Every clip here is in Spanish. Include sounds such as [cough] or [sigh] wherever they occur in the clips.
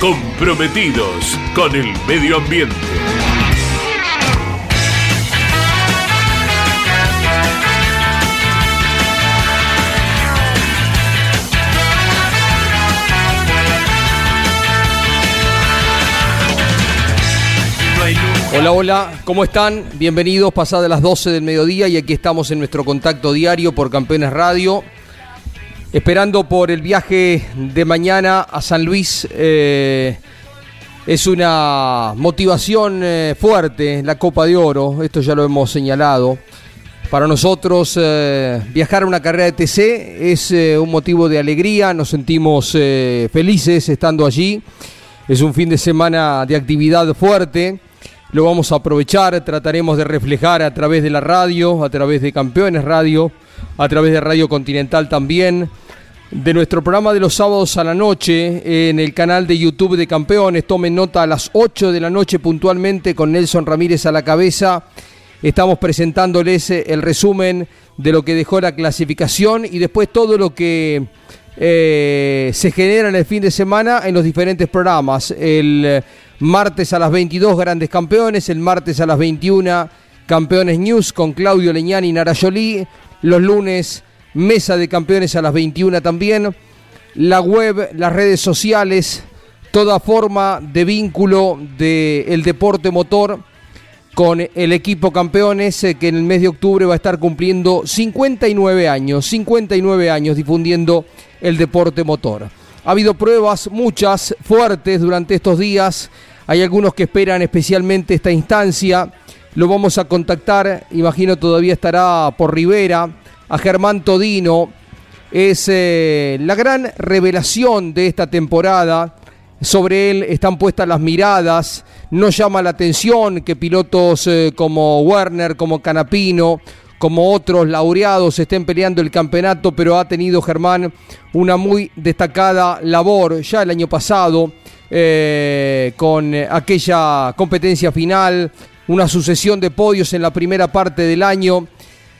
comprometidos con el medio ambiente. Hola, hola, ¿cómo están? Bienvenidos, pasadas las 12 del mediodía y aquí estamos en nuestro contacto diario por Campeones Radio esperando por el viaje de mañana a San Luis. Eh, es una motivación eh, fuerte la Copa de Oro, esto ya lo hemos señalado. Para nosotros eh, viajar a una carrera de TC es un motivo de alegría, nos sentimos felices estando allí. Es un fin de semana de actividad fuerte, lo vamos a aprovechar, trataremos de reflejar a través de la radio, a través de Campeones Radio, a través de Radio Continental también de nuestro programa de los sábados a la noche en el canal de YouTube de Campeones. Tomen nota a las 8 de la noche puntualmente con Nelson Ramírez a la cabeza. Estamos presentándoles eh, el resumen de lo que dejó la clasificación y después todo lo que eh, se genera en el fin de semana en los diferentes programas. El eh, martes a las 22 grandes campeones, el martes a las 21 campeones news con Claudio Leñani y Narayolí. Los lunes Mesa de Campeones a las 21 también. La web, las redes sociales, toda forma de vínculo del deporte motor con el equipo campeones eh, que en el mes de octubre va a estar cumpliendo 59 años, 59 años difundiendo el deporte motor. Ha habido pruebas, muchas, fuertes durante estos días. Hay algunos que esperan especialmente esta instancia. Lo vamos a contactar, imagino todavía estará por Rivera a Germán Todino. Es eh, la gran revelación de esta temporada. Sobre él están puestas las miradas. No llama la atención que pilotos eh, como Werner, como Canapino, como otros laureados estén peleando el campeonato, pero ha tenido Germán una muy destacada labor ya el año pasado eh, con aquella competencia final, una sucesión de podios en la primera parte del año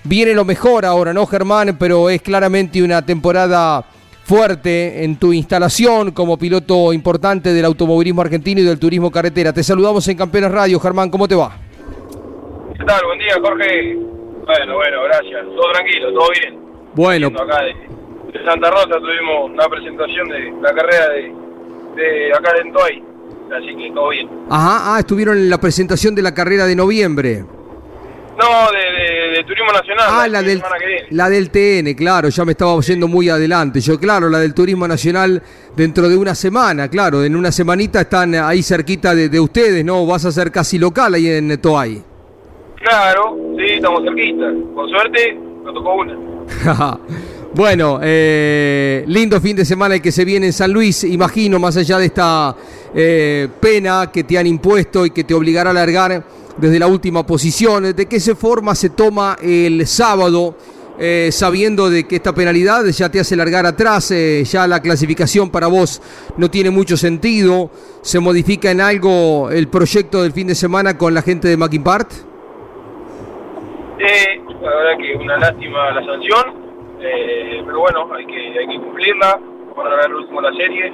Viene lo mejor ahora, ¿no, Germán? Pero es claramente una temporada fuerte en tu instalación como piloto importante del automovilismo argentino y del turismo carretera. Te saludamos en Campeones Radio, Germán, ¿cómo te va? ¿Qué tal? Buen día, Jorge. Bueno, bueno, gracias. Todo tranquilo, todo bien. Bueno. Acá de, Santa Rosa tuvimos una presentación de la carrera de, acá de Entoy, así que todo bien. Ajá, ah, estuvieron en la presentación de la carrera de noviembre. No, de, Turismo Nacional. Ah, la, del, la del TN, claro, ya me estaba yendo muy adelante. Yo, claro, la del Turismo Nacional dentro de una semana, claro, en una semanita están ahí cerquita de, ustedes, ¿no? Vas a ser casi local ahí en Toay. Claro, sí, estamos cerquita. Con suerte, nos tocó una. [laughs] bueno, eh, lindo fin de semana el que se viene en San Luis, imagino, más allá de esta eh, pena que te han impuesto y que te obligará a alargar desde la última posición. ¿De qué se forma se toma el sábado? Eh, sabiendo de que esta penalidad ya te hace largar atrás, eh, ya la clasificación para vos no tiene mucho sentido, ¿se modifica en algo el proyecto del fin de semana con la gente de Mackinpart? Eh, la verdad que una lástima la sanción, eh, pero bueno, hay que, hay que cumplirla para ganar el último la serie.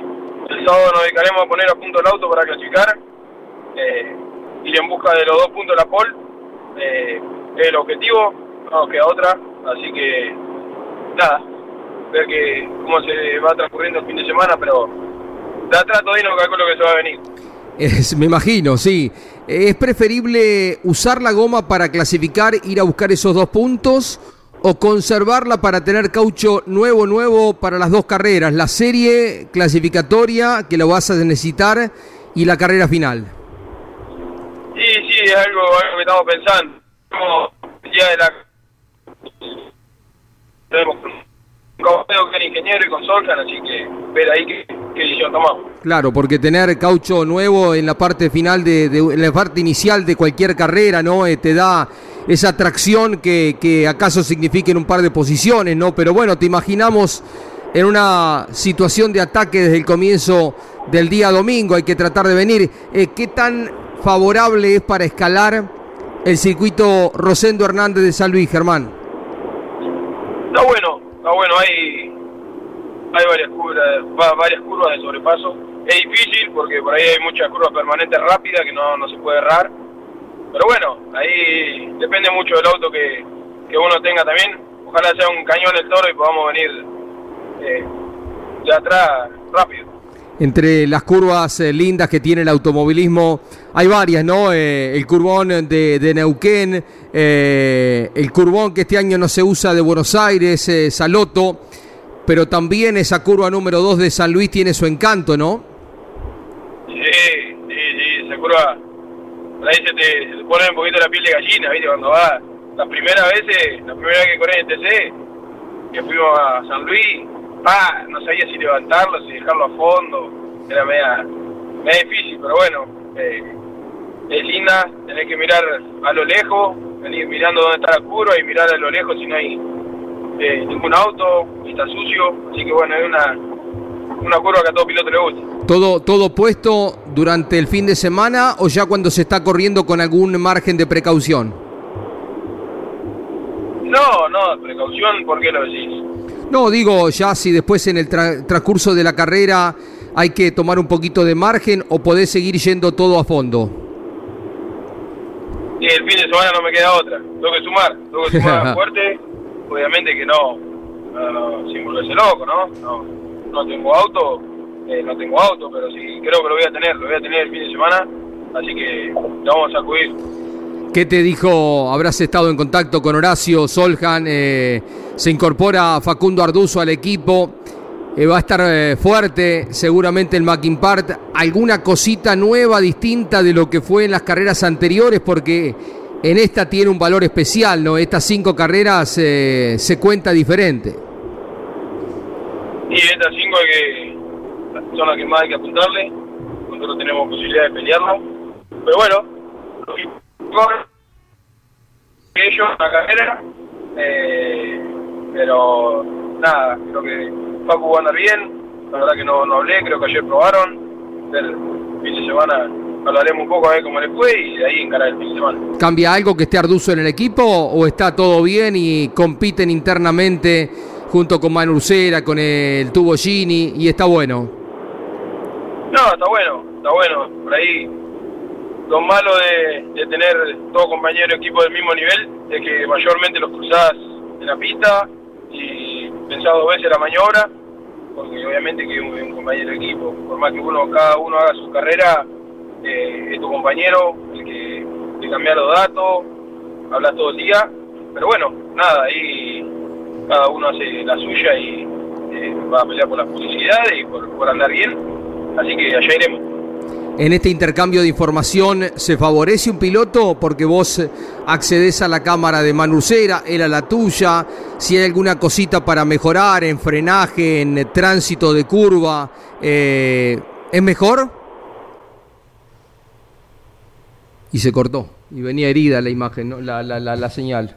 El sábado nos dedicaremos a poner a punto el auto para clasificar ir en busca de los dos puntos de la pole eh, es el objetivo, no queda otra, así que nada, ver que cómo se va transcurriendo el fin de semana, pero de atrás todavía no calculo que se va a venir. me imagino, sí. ¿Es preferible usar la goma para clasificar, ir a buscar esos dos puntos o conservarla para tener caucho nuevo, nuevo para las dos carreras? La serie clasificatoria que lo vas a necesitar y la carrera final. Sí, sí, es algo, que estamos pensando. Como ya de la... Tenemos el ingeniero y con Soljan, así que ver ahí qué, decisión tomamos. Claro, porque tener caucho nuevo en la parte final, de, en la parte inicial de cualquier carrera, ¿no? Eh, te da esa atracción que, que acaso signifique en un par de posiciones, ¿no? Pero bueno, te imaginamos en una situación de ataque desde el comienzo del día domingo, hay que tratar de venir. Eh, ¿Qué tan favorable es para escalar el circuito Rosendo Hernández de San Luis, Germán? Está bueno, está bueno, hay, hay varias, curvas, varias curvas de sobrepaso. Es difícil porque por ahí hay muchas curvas permanentes rápidas que no, no se puede errar. Pero bueno, ahí depende mucho del auto que, que uno tenga también. Ojalá sea un cañón el toro y podamos venir eh, de atrás rápido entre las curvas eh, lindas que tiene el automovilismo. Hay varias, ¿no? Eh, el curvón de, Neuquén, eh, el curvón que este año no se usa de Buenos Aires, Saloto, pero también esa curva número 2 de San Luis tiene su encanto, ¿no? Sí, sí, sí, esa curva, ahí se te, un poquito la piel de gallina, ¿viste? Cuando va, las primeras veces, la primera vez que corrí en TC, que fuimos a San Luis, ah, no sabía si levantarlo, si dejarlo a fondo, era media, media difícil, pero bueno, eh, es linda, tenés que mirar a lo lejos, venir mirando dónde está la curva y mirar a lo lejos si no hay eh, ningún auto, está sucio, así que bueno, es una, una curva que a todo piloto le gusta. ¿Todo, ¿Todo puesto durante el fin de semana o ya cuando se está corriendo con algún margen de precaución? No, no, precaución, ¿por qué lo decís? No, digo, ya si después en el transcurso de la carrera hay que tomar un poquito de margen o podés seguir yendo todo a fondo. Y el fin de semana no me queda otra. Tengo que sumar, tengo que sumar [laughs] fuerte. Obviamente que no, no, sin volverse loco, ¿no? No, no tengo auto, eh, no tengo auto, pero sí creo que lo voy a tener, lo voy a tener el fin de semana, así que lo vamos a acudir. ¿Qué te dijo? Habrás estado en contacto con Horacio Soljan, eh, se incorpora Facundo Arduzo al equipo, eh, va a estar fuerte seguramente el Part. ¿Alguna cosita nueva, distinta de lo que fue en las carreras anteriores? Porque en esta tiene un valor especial, ¿no? Estas cinco carreras se cuenta diferente. Y estas cinco que, son las que más hay que apuntarle. Nosotros tenemos posibilidad de pelearlo. Pero bueno, ellos la carrera, eh, pero nada, creo que Paco va a andar bien, la verdad que no, no hablé, creo que ayer probaron, el fin de semana hablaremos un poco a ver cómo les fue y de ahí encarar el fin de semana. ¿Cambia algo que esté Arduzo en el equipo o está todo bien y compiten internamente junto con Manu Ursera, con el Tubo Gini y está bueno? No, está bueno, está bueno, por ahí lo malo de, tener todos compañeros de equipo del mismo nivel es que mayormente los cruzás en la pista y pensás dos veces la maniobra, porque obviamente que un, un compañero de equipo, por más que uno cada uno haga su carrera, eh, es tu compañero el que te cambia los datos, hablas todo el día, pero bueno, nada, ahí cada uno hace la suya y eh, va a pelear por la publicidad y por, por andar bien, así que allá iremos en este intercambio de información se favorece un piloto porque vos accedes a la cámara de Manucera, él a la tuya, si hay alguna cosita para mejorar en frenaje, en tránsito de curva, eh, ¿es mejor? Y se cortó, y venía herida la imagen, la, la, la señal.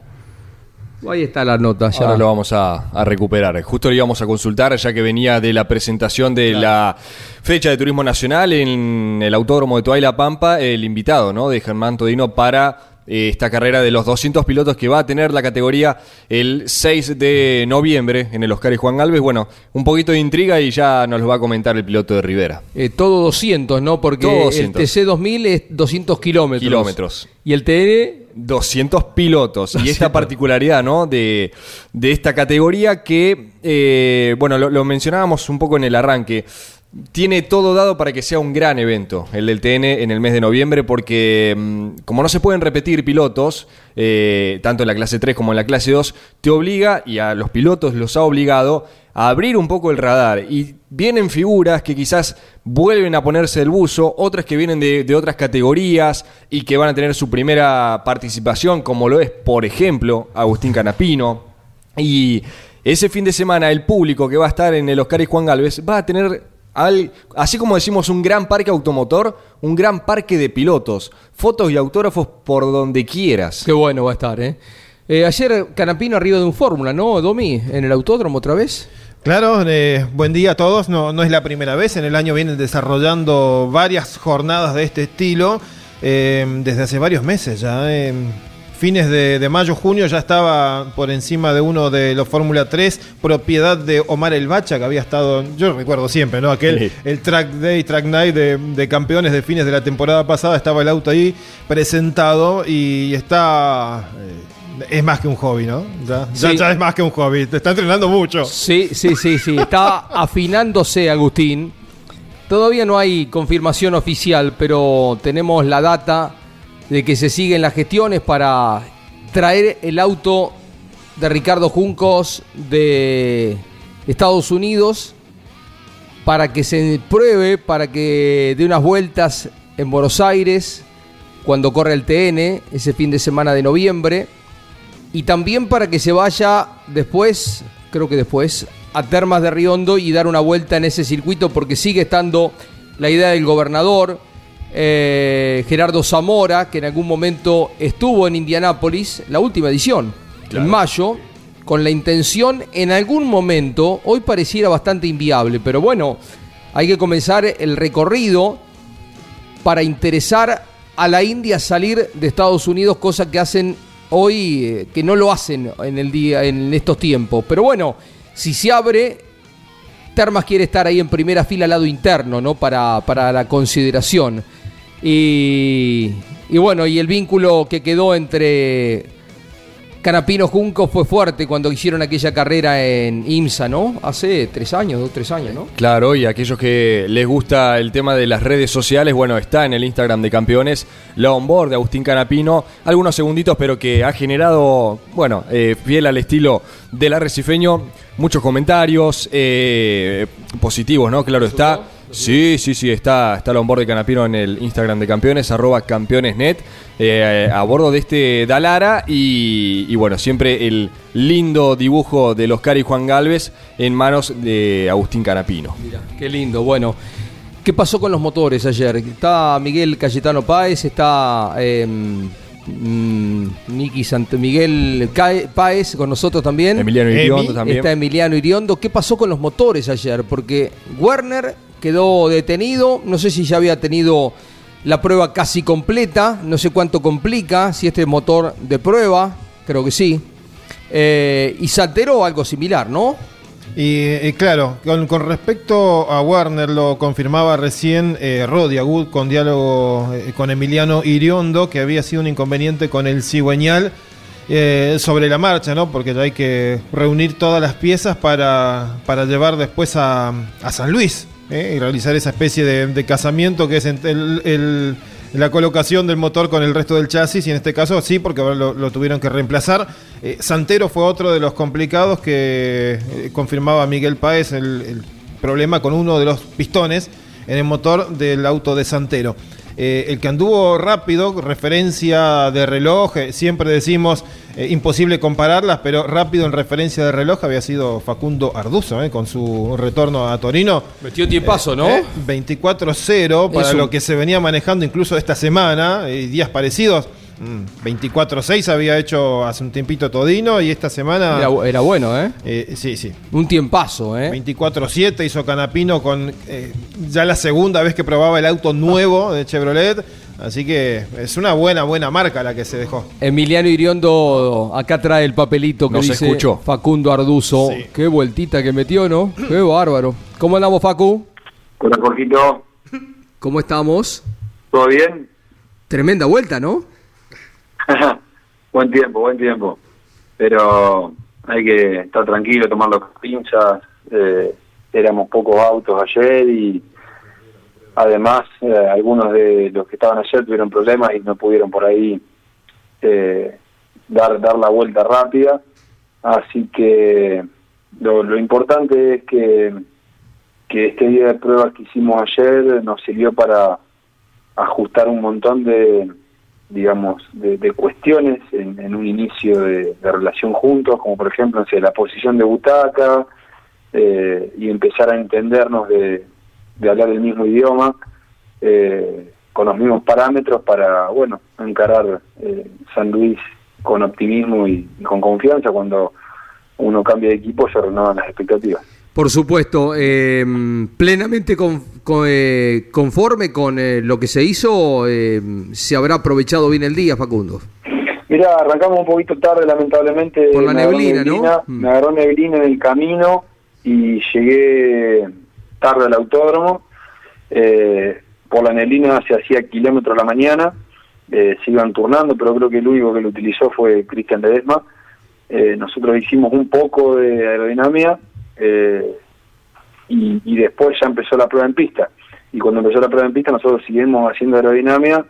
Ahí está la nota, ya. Ahora lo vamos a, recuperar. Justo lo íbamos a consultar, ya que venía de la presentación de la fecha de turismo nacional en el autódromo de Toay Pampa, el invitado ¿no? de Germán Todino para esta carrera de los 200 pilotos que va a tener la categoría el 6 de noviembre en el Oscar y Juan Alves. Bueno, un poquito de intriga y ya nos lo va a comentar el piloto de Rivera. Eh, todo 200, ¿no? Porque el TC 2000 es 200 kilómetros. Kilómetros. Y el TN 200 pilotos. Y esta particularidad, ¿no? De, de esta categoría que, eh, bueno, lo, mencionábamos un poco en el arranque. Tiene todo dado para que sea un gran evento, el del TN en el mes de noviembre, porque mm, como no se pueden repetir pilotos, eh, tanto en la clase 3 como en la clase 2, te obliga, y a los pilotos los ha obligado, a abrir un poco el radar. Y vienen figuras que quizás vuelven a ponerse el buzo, otras que vienen de, de otras categorías y que van a tener su primera participación, como lo es, por ejemplo, Agustín Canapino. Y ese fin de semana el público que va a estar en el Oscar y Juan Galvez va a tener así como decimos un gran parque automotor, un gran parque de pilotos, fotos y autógrafos por donde quieras. Qué bueno va a estar, ¿eh? eh ayer Canapino arriba de un Fórmula, ¿no, Domi? ¿En el autódromo otra vez? Claro, eh, buen día a todos. No, no es la primera vez. En el año vienen desarrollando varias jornadas de este estilo eh, desde hace varios meses ya fines de, mayo, junio ya estaba por encima de uno de los Fórmula 3, propiedad de Omar El Bacha, que había estado, yo recuerdo siempre, ¿no? Aquel, el Track Day, Track Night de, campeones de fines de la temporada pasada, estaba el auto ahí presentado y está... Eh, es más que un hobby, ¿no? Ya, ya, es más que un hobby. Te está entrenando mucho. Sí, sí, sí, sí. Está [laughs] afinándose, Agustín. Todavía no hay confirmación oficial, pero tenemos la data de que se siguen las gestiones para traer el auto de Ricardo Juncos de Estados Unidos para que se pruebe, para que dé unas vueltas en Buenos Aires cuando corre el TN ese fin de semana de noviembre. Y también para que se vaya después, creo que después, a Termas de Riondo y dar una vuelta en ese circuito porque sigue estando la idea del gobernador, eh, Gerardo Zamora, que en algún momento estuvo en Indianápolis, la última edición, en mayo, con la intención en algún momento, hoy pareciera bastante inviable, pero bueno, hay que comenzar el recorrido para interesar a la India salir de Estados Unidos, cosa que hacen hoy, eh, que no lo hacen en el día, en estos tiempos. Pero bueno, si se abre, Termas quiere estar ahí en primera fila al lado interno, ¿no? Para, para la consideración. Y, bueno, y el vínculo que quedó entre Canapino Junco fue fuerte cuando hicieron aquella carrera en IMSA, ¿no? Hace tres años, dos, tres años, ¿no? Claro, y aquellos que les gusta el tema de las redes sociales, bueno, está en el Instagram de Campeones, la onboard de Agustín Canapino, algunos segunditos, pero que ha generado, bueno, eh, fiel al estilo del arrecifeño, muchos comentarios eh, positivos, ¿no? Claro está. Sí, sí, sí, está, está board de Canapino en el Instagram de campeones, arroba campeonesnet, eh, a bordo de este Dalara y, bueno, siempre el lindo dibujo de Oscar y Juan Galvez en manos de Agustín Canapino. Mira, qué lindo, bueno. ¿Qué pasó con los motores ayer? Está Miguel Cayetano Páez, está eh, Miki Miguel Páez con nosotros también. Emiliano Iriondo también. Está Emiliano Iriondo. ¿Qué pasó con los motores ayer? Porque Werner quedó detenido. No sé si ya había tenido la prueba casi completa. No sé cuánto complica, si este motor de prueba. Creo que sí. Eh, y Santero algo similar, ¿no? Y, claro, con, respecto a Warner, lo confirmaba recién eh, Rodi Agud con diálogo eh, con Emiliano Iriondo, que había sido un inconveniente con el cigüeñal eh, sobre la marcha, ¿no? Porque ya hay que reunir todas las piezas para, para llevar después a, a San Luis. ¿eh? y realizar esa especie de, casamiento que es el, la colocación del motor con el resto del chasis, y en este caso sí, porque ahora lo, tuvieron que reemplazar. Eh, Santero fue otro de los complicados que eh, confirmaba Miguel Páez el, problema con uno de los pistones en el motor del auto de Santero. Eh, el que anduvo rápido, referencia de reloj, eh, siempre decimos eh, imposible compararlas, pero rápido en referencia de reloj había sido Facundo Arduzo, con su retorno a Torino. Metió tiempazo, ¿no? 24-0 para lo que se venía manejando incluso esta semana, y días parecidos. 24-6 mm, había hecho hace un tiempito Todino y esta semana. Era, bueno, ¿eh? ¿eh? Sí, sí. Un tiempazo, ¿eh? 24-7 hizo Canapino con eh, ya la segunda vez que probaba el auto nuevo de Chevrolet. Así que es una buena, buena marca la que se dejó. Emiliano Iriondo acá trae el papelito que dice escuchó. Facundo Arduzo. Qué vueltita que metió, ¿no? Qué bárbaro. ¿Cómo andamos, Facu? Hola, Jorgito. ¿Cómo estamos? ¿Todo bien? Tremenda vuelta, ¿no? [laughs] buen tiempo, buen tiempo. Pero hay que estar tranquilo, tomar las pinzas. Eh, éramos pocos autos ayer y además eh, algunos de los que estaban ayer tuvieron problemas y no pudieron por ahí eh, dar, dar la vuelta rápida. Así que lo, lo importante es que, que este día de pruebas que hicimos ayer nos sirvió para ajustar un montón de, digamos, de, de cuestiones en, un inicio de, de, relación juntos, como por ejemplo, la posición de butaca eh, y empezar a entendernos de, de hablar el mismo idioma eh, con los mismos parámetros para, bueno, encarar eh, San Luis con optimismo y, y, con confianza cuando uno cambia de equipo se renuevan las expectativas. Por supuesto, eh, plenamente con, con, eh, conforme con eh, lo que se hizo, se habrá aprovechado bien el día, Facundo. Mira, arrancamos un poquito tarde, lamentablemente. Por la neblina, neblina, ¿no? Me agarró neblina en el camino y llegué tarde al autódromo. Eh, por la neblina se hacía kilómetros a la mañana, eh, se iban turnando, pero creo que el único que lo utilizó fue Cristian Ledesma. Eh, nosotros hicimos un poco de aerodinámica eh, y, después ya empezó la prueba en pista. Y cuando empezó la prueba en pista nosotros seguimos haciendo aerodinámica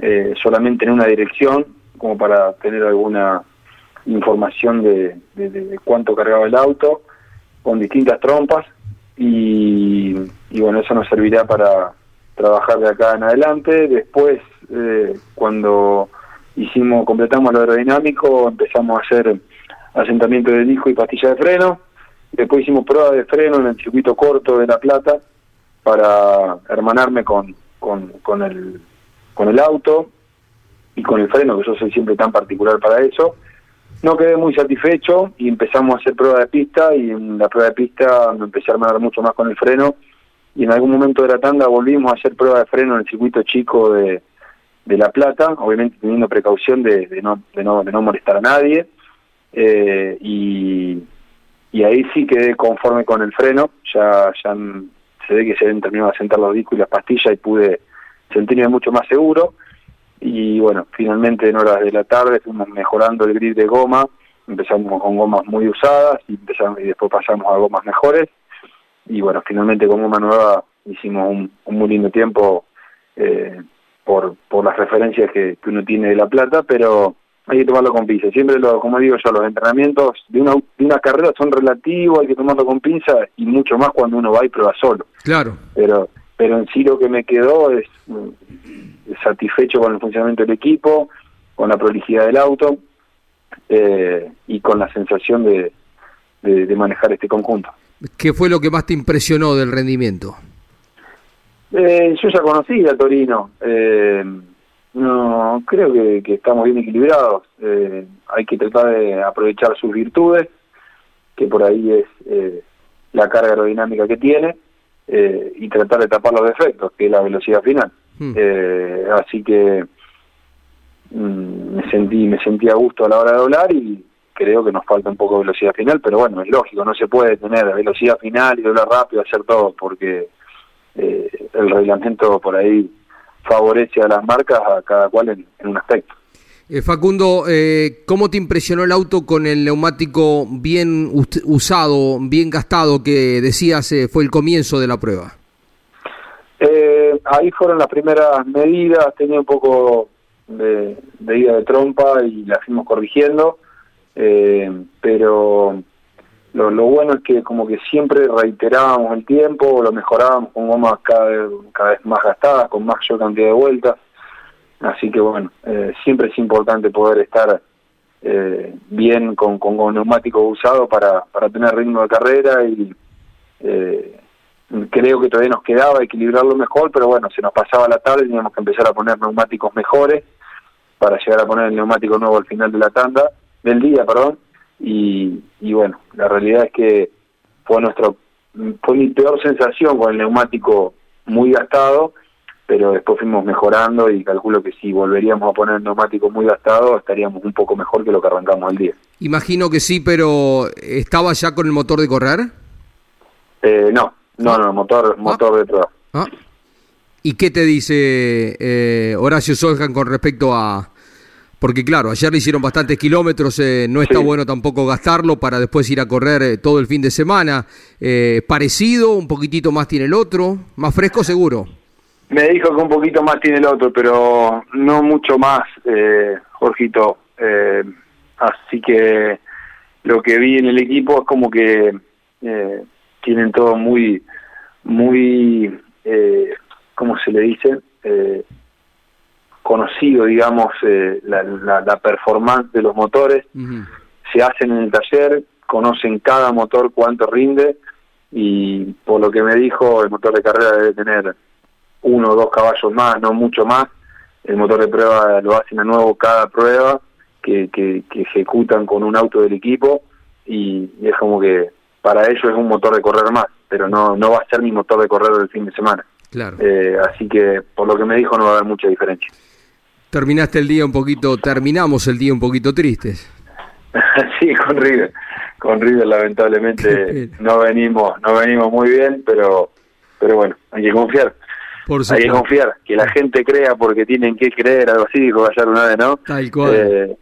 eh, solamente en una dirección, como para tener alguna información de, de, de, cuánto cargaba el auto, con distintas trompas. Y, y bueno, eso nos servirá para trabajar de acá en adelante. Después, eh, cuando hicimos, completamos lo aerodinámico, empezamos a hacer asentamiento de disco y pastilla de freno. Después hicimos prueba de freno en el circuito corto de La Plata para hermanarme con, con, el, con el auto y con el freno, que yo soy siempre tan particular para eso. No quedé muy satisfecho y empezamos a hacer prueba de pista y en la prueba de pista me empecé a hermanar mucho más con el freno y en algún momento de la tanda volvimos a hacer prueba de freno en el circuito chico de, de La Plata, obviamente teniendo precaución de, de, no, de, no, de no molestar a nadie. Eh, y, y ahí sí quedé conforme con el freno, ya, ya se ve que se habían terminado de sentar los discos y las pastillas y pude sentirme mucho más seguro. Y bueno, finalmente en horas de la tarde fuimos mejorando el grip de goma, empezamos con gomas muy usadas y, empezamos, y después pasamos a gomas mejores. Y bueno, finalmente con goma nueva hicimos un, un muy lindo tiempo eh, por, por las referencias que, que uno tiene de La Plata, pero hay que tomarlo con pinza. Siempre, lo, como digo yo, los entrenamientos de una, de una carrera son relativos, hay que tomarlo con pinza y mucho más cuando uno va y prueba solo. Claro. Pero, pero en sí lo que me quedó es, es satisfecho con el funcionamiento del equipo, con la prolijidad del auto eh, y con la sensación de, de, de, manejar este conjunto. ¿Qué fue lo que más te impresionó del rendimiento? Eh, yo ya conocía a Torino. Eh, no, creo que, que, estamos bien equilibrados. Eh, hay que tratar de aprovechar sus virtudes, que por ahí es eh, la carga aerodinámica que tiene, eh, y tratar de tapar los defectos, que es la velocidad final. Hmm. así que mm, me sentí me sentí a gusto a la hora de doblar y creo que nos falta un poco de velocidad final, pero bueno, es lógico, no se puede tener velocidad final y doblar rápido, hacer todo, porque el reglamento por ahí favorece a las marcas, a cada cual en, en un aspecto. Eh, Facundo, eh, ¿cómo te impresionó el auto con el neumático bien usado, bien gastado, que decías eh, fue el comienzo de la prueba? Eh, ahí fueron las primeras medidas, tenía un poco de, de ida de trompa y la fuimos corrigiendo, eh, pero lo, bueno es que como que siempre reiterábamos el tiempo, lo mejorábamos con gomas cada vez, cada vez más gastadas, con mayor cantidad de vueltas. Así que bueno, eh, siempre es importante poder estar eh, bien con, con, con neumáticos usados para, para tener ritmo de carrera y eh, creo que todavía nos quedaba equilibrarlo mejor, pero bueno, se nos pasaba la tarde, teníamos que empezar a poner neumáticos mejores para llegar a poner el neumático nuevo al final de la tanda, del día, perdón, y, y bueno, la realidad es que fue nuestro fue mi peor sensación con el neumático muy gastado, pero después fuimos mejorando y calculo que si volveríamos a poner el neumático muy gastado estaríamos un poco mejor que lo que arrancamos el día. Imagino que sí, pero ¿estaba ya con el motor de correr? Eh, no, no, no, motor, ah. motor de prueba. Ah. ¿Y qué te dice eh, Horacio Soljan con respecto a, Porque claro, ayer le hicieron bastantes kilómetros, eh, no está bueno tampoco gastarlo para después ir a correr eh, todo el fin de semana. Eh, parecido, un poquitito más tiene el otro, más fresco seguro. Me dijo que un poquito más tiene el otro, pero no mucho más, eh, Jorgito. así que lo que vi en el equipo es como que tienen todo muy, muy, ¿cómo se le dice? Conocido, digamos, eh, la, performance de los motores, se hacen en el taller, conocen cada motor cuánto rinde y por lo que me dijo, el motor de carrera debe tener uno o dos caballos más, no mucho más. El motor de prueba lo hacen a nuevo cada prueba que, que, ejecutan con un auto del equipo y, es como que para ellos es un motor de correr más, pero no, no va a ser mi motor de correr del fin de semana. Claro. Eh, así que por lo que me dijo no va a haber mucha diferencia. Terminaste el día un poquito, terminamos el día un poquito tristes. [laughs] sí, con River, con River lamentablemente no venimos, no venimos muy bien, pero, pero bueno, hay que confiar. hay que confiar, que la gente crea porque tienen que creer, algo así dijo ayer una vez, ¿no? Tal cual. Eh,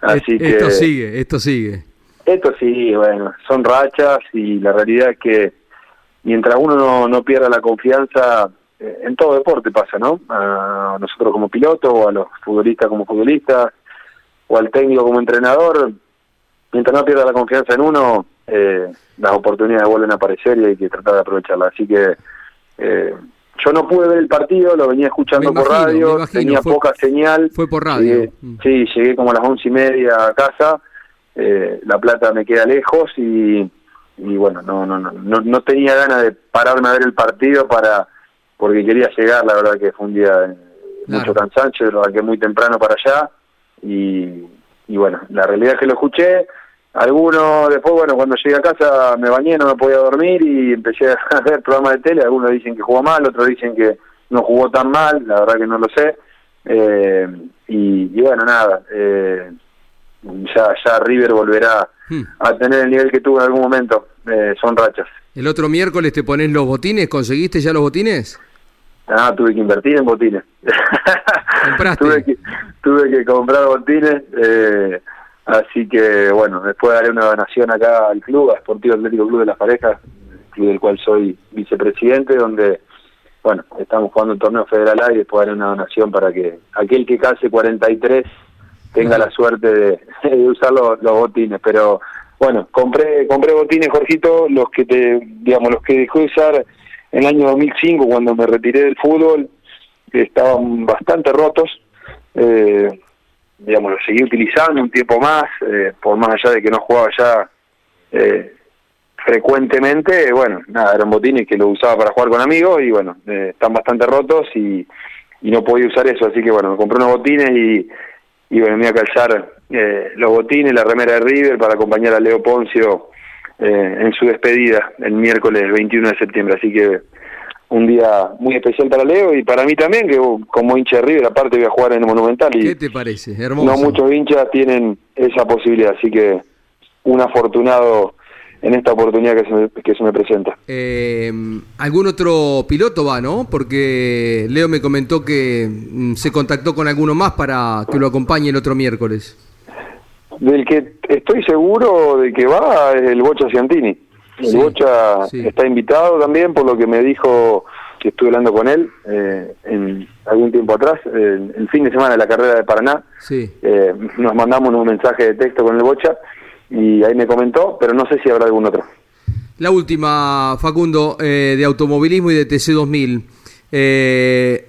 así que, esto sigue, esto sigue. Esto sí, bueno, son rachas y la realidad es que mientras uno no, no pierda la confianza, en todo deporte pasa, ¿no? A nosotros como piloto, o a los futbolistas como futbolistas, o al técnico como entrenador, mientras no pierda la confianza en uno, eh, las oportunidades vuelven a aparecer y hay que tratar de aprovecharlas. Así que eh, yo no pude ver el partido, lo venía escuchando por radio, tenía poca señal. Fue por radio. Mm. Sí, llegué como a las once y media a casa, La Plata me queda lejos y, y bueno, no, no, no, no tenía ganas de pararme a ver el partido para porque quería llegar, la verdad que fue un día de mucho cansancio, lo que muy temprano para allá y, y bueno, la realidad es que lo escuché, algunos después, bueno, cuando llegué a casa me bañé, no me podía dormir y empecé [laughs] a ver programas de tele, algunos dicen que jugó mal, otros dicen que no jugó tan mal, la verdad que no lo sé, eh, y, bueno, nada, eh, ya, ya River volverá hmm. a tener el nivel que tuvo en algún momento, eh, son rachas. ¿El otro miércoles te pones los botines? ¿Conseguiste ya los botines? Ah, tuve que invertir en botines. [laughs] tuve, que, tuve que comprar botines, eh, así que bueno, después daré una donación acá al club, a Sportivo Atlético Club de las Parejas, club del cual soy vicepresidente, donde bueno, estamos jugando un torneo federal y después daré una donación para que aquel que case 43 tenga la suerte de, [laughs] usar los, los botines, pero bueno, compré compré botines, Jorgito, los que te, digamos, los que dejé de usar en el año 2005 cuando me retiré del fútbol, estaban bastante rotos, eh, digamos, los seguí utilizando un tiempo más, eh, por más allá de que no jugaba ya eh, frecuentemente, bueno, nada, eran botines que los usaba para jugar con amigos y bueno, están bastante rotos y, no podía usar eso, así que bueno, me compré unos botines y, y me iba a calzar los botines, la remera de River para acompañar a Leo Poncio eh, en su despedida el miércoles 21 de septiembre. Así que un día muy especial para Leo y para mí también, que como hincha de River, aparte voy a jugar en el Monumental. Y ¿Qué te parece? Hermoso. No muchos hinchas tienen esa posibilidad, así que un afortunado en esta oportunidad que se me, que se me presenta. Eh, ¿Algún otro piloto va, no? Porque Leo me comentó que mm, se contactó con alguno más para que lo acompañe el otro miércoles. Del que estoy seguro de que va es el Bocha Ciantini. El Bocha está invitado también, por lo que me dijo que estuve hablando con él eh, en algún tiempo atrás, el, fin de semana de la carrera de Paraná. Eh, nos mandamos un mensaje de texto con el Bocha y ahí me comentó, pero no sé si habrá algún otro. La última, Facundo, eh, de automovilismo y de TC2000.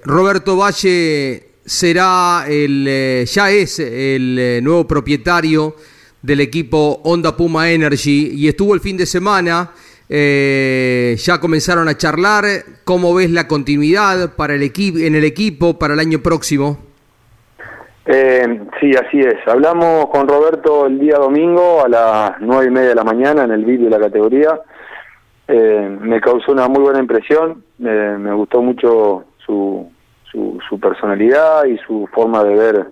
Roberto Valle será el, eh, ya es el eh, nuevo propietario del equipo Honda Puma Energy y estuvo el fin de semana. Eh, ya comenzaron a charlar. ¿Cómo ves la continuidad para el en el equipo para el año próximo? sí, así es. Hablamos con Roberto el día domingo a las nueve y media de la mañana en el vídeo de la categoría. me causó una muy buena impresión. me gustó mucho su, su, personalidad y su forma de ver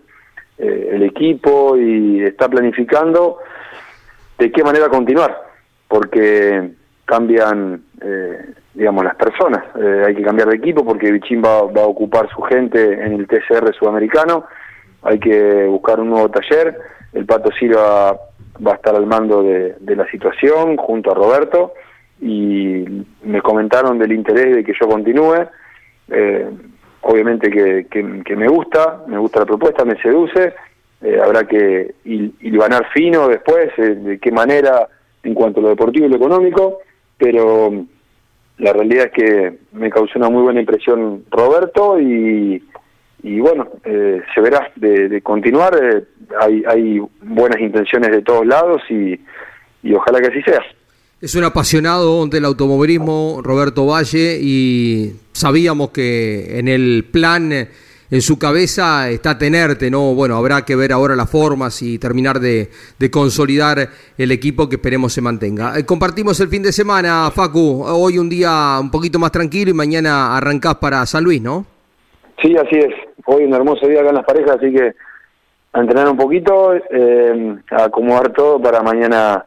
eh, el equipo y está planificando de qué manera continuar, porque cambian, eh, digamos, las personas. Eh, hay que cambiar de equipo porque Bichín va, a ocupar su gente en el TCR sudamericano hay que buscar un nuevo taller. El Pato Silva va a estar al mando de, la situación junto a Roberto y me comentaron del interés de que yo continúe. Eh, obviamente que, me gusta, me gusta la propuesta, me seduce. Eh, habrá que ganar fino después, eh, de qué manera en cuanto a lo deportivo y lo económico, pero la realidad es que me causó una muy buena impresión Roberto y, y bueno, eh, se verá de, continuar, eh, hay, hay buenas intenciones de todos lados y, y ojalá que así sea. Es un apasionado del automovilismo, Roberto Valle, y sabíamos que en el plan, en su cabeza, está tenerte, ¿no? Bueno, habrá que ver ahora las formas y terminar de, consolidar el equipo que esperemos se mantenga. Eh, compartimos el fin de semana, Facu, hoy un día un poquito más tranquilo y mañana arrancás para San Luis, ¿no? Sí, así es. Hoy un hermoso día acá en las parejas, así que entrenar un poquito, eh, a acomodar todo para mañana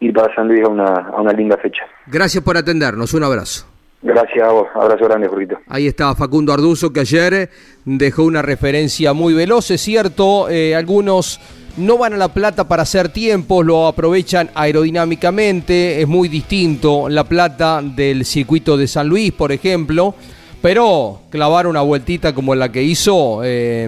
ir para San Luis a una, a una linda fecha. Gracias por atendernos, un abrazo. Gracias a vos, abrazo grande, Jorgito. Ahí está Facundo Arduzo, que ayer dejó una referencia muy veloz, es cierto, eh, algunos no van a La Plata para hacer tiempos, lo aprovechan aerodinámicamente, es muy distinto La Plata del circuito de San Luis, por ejemplo, pero clavar una vueltita como la que hizo eh,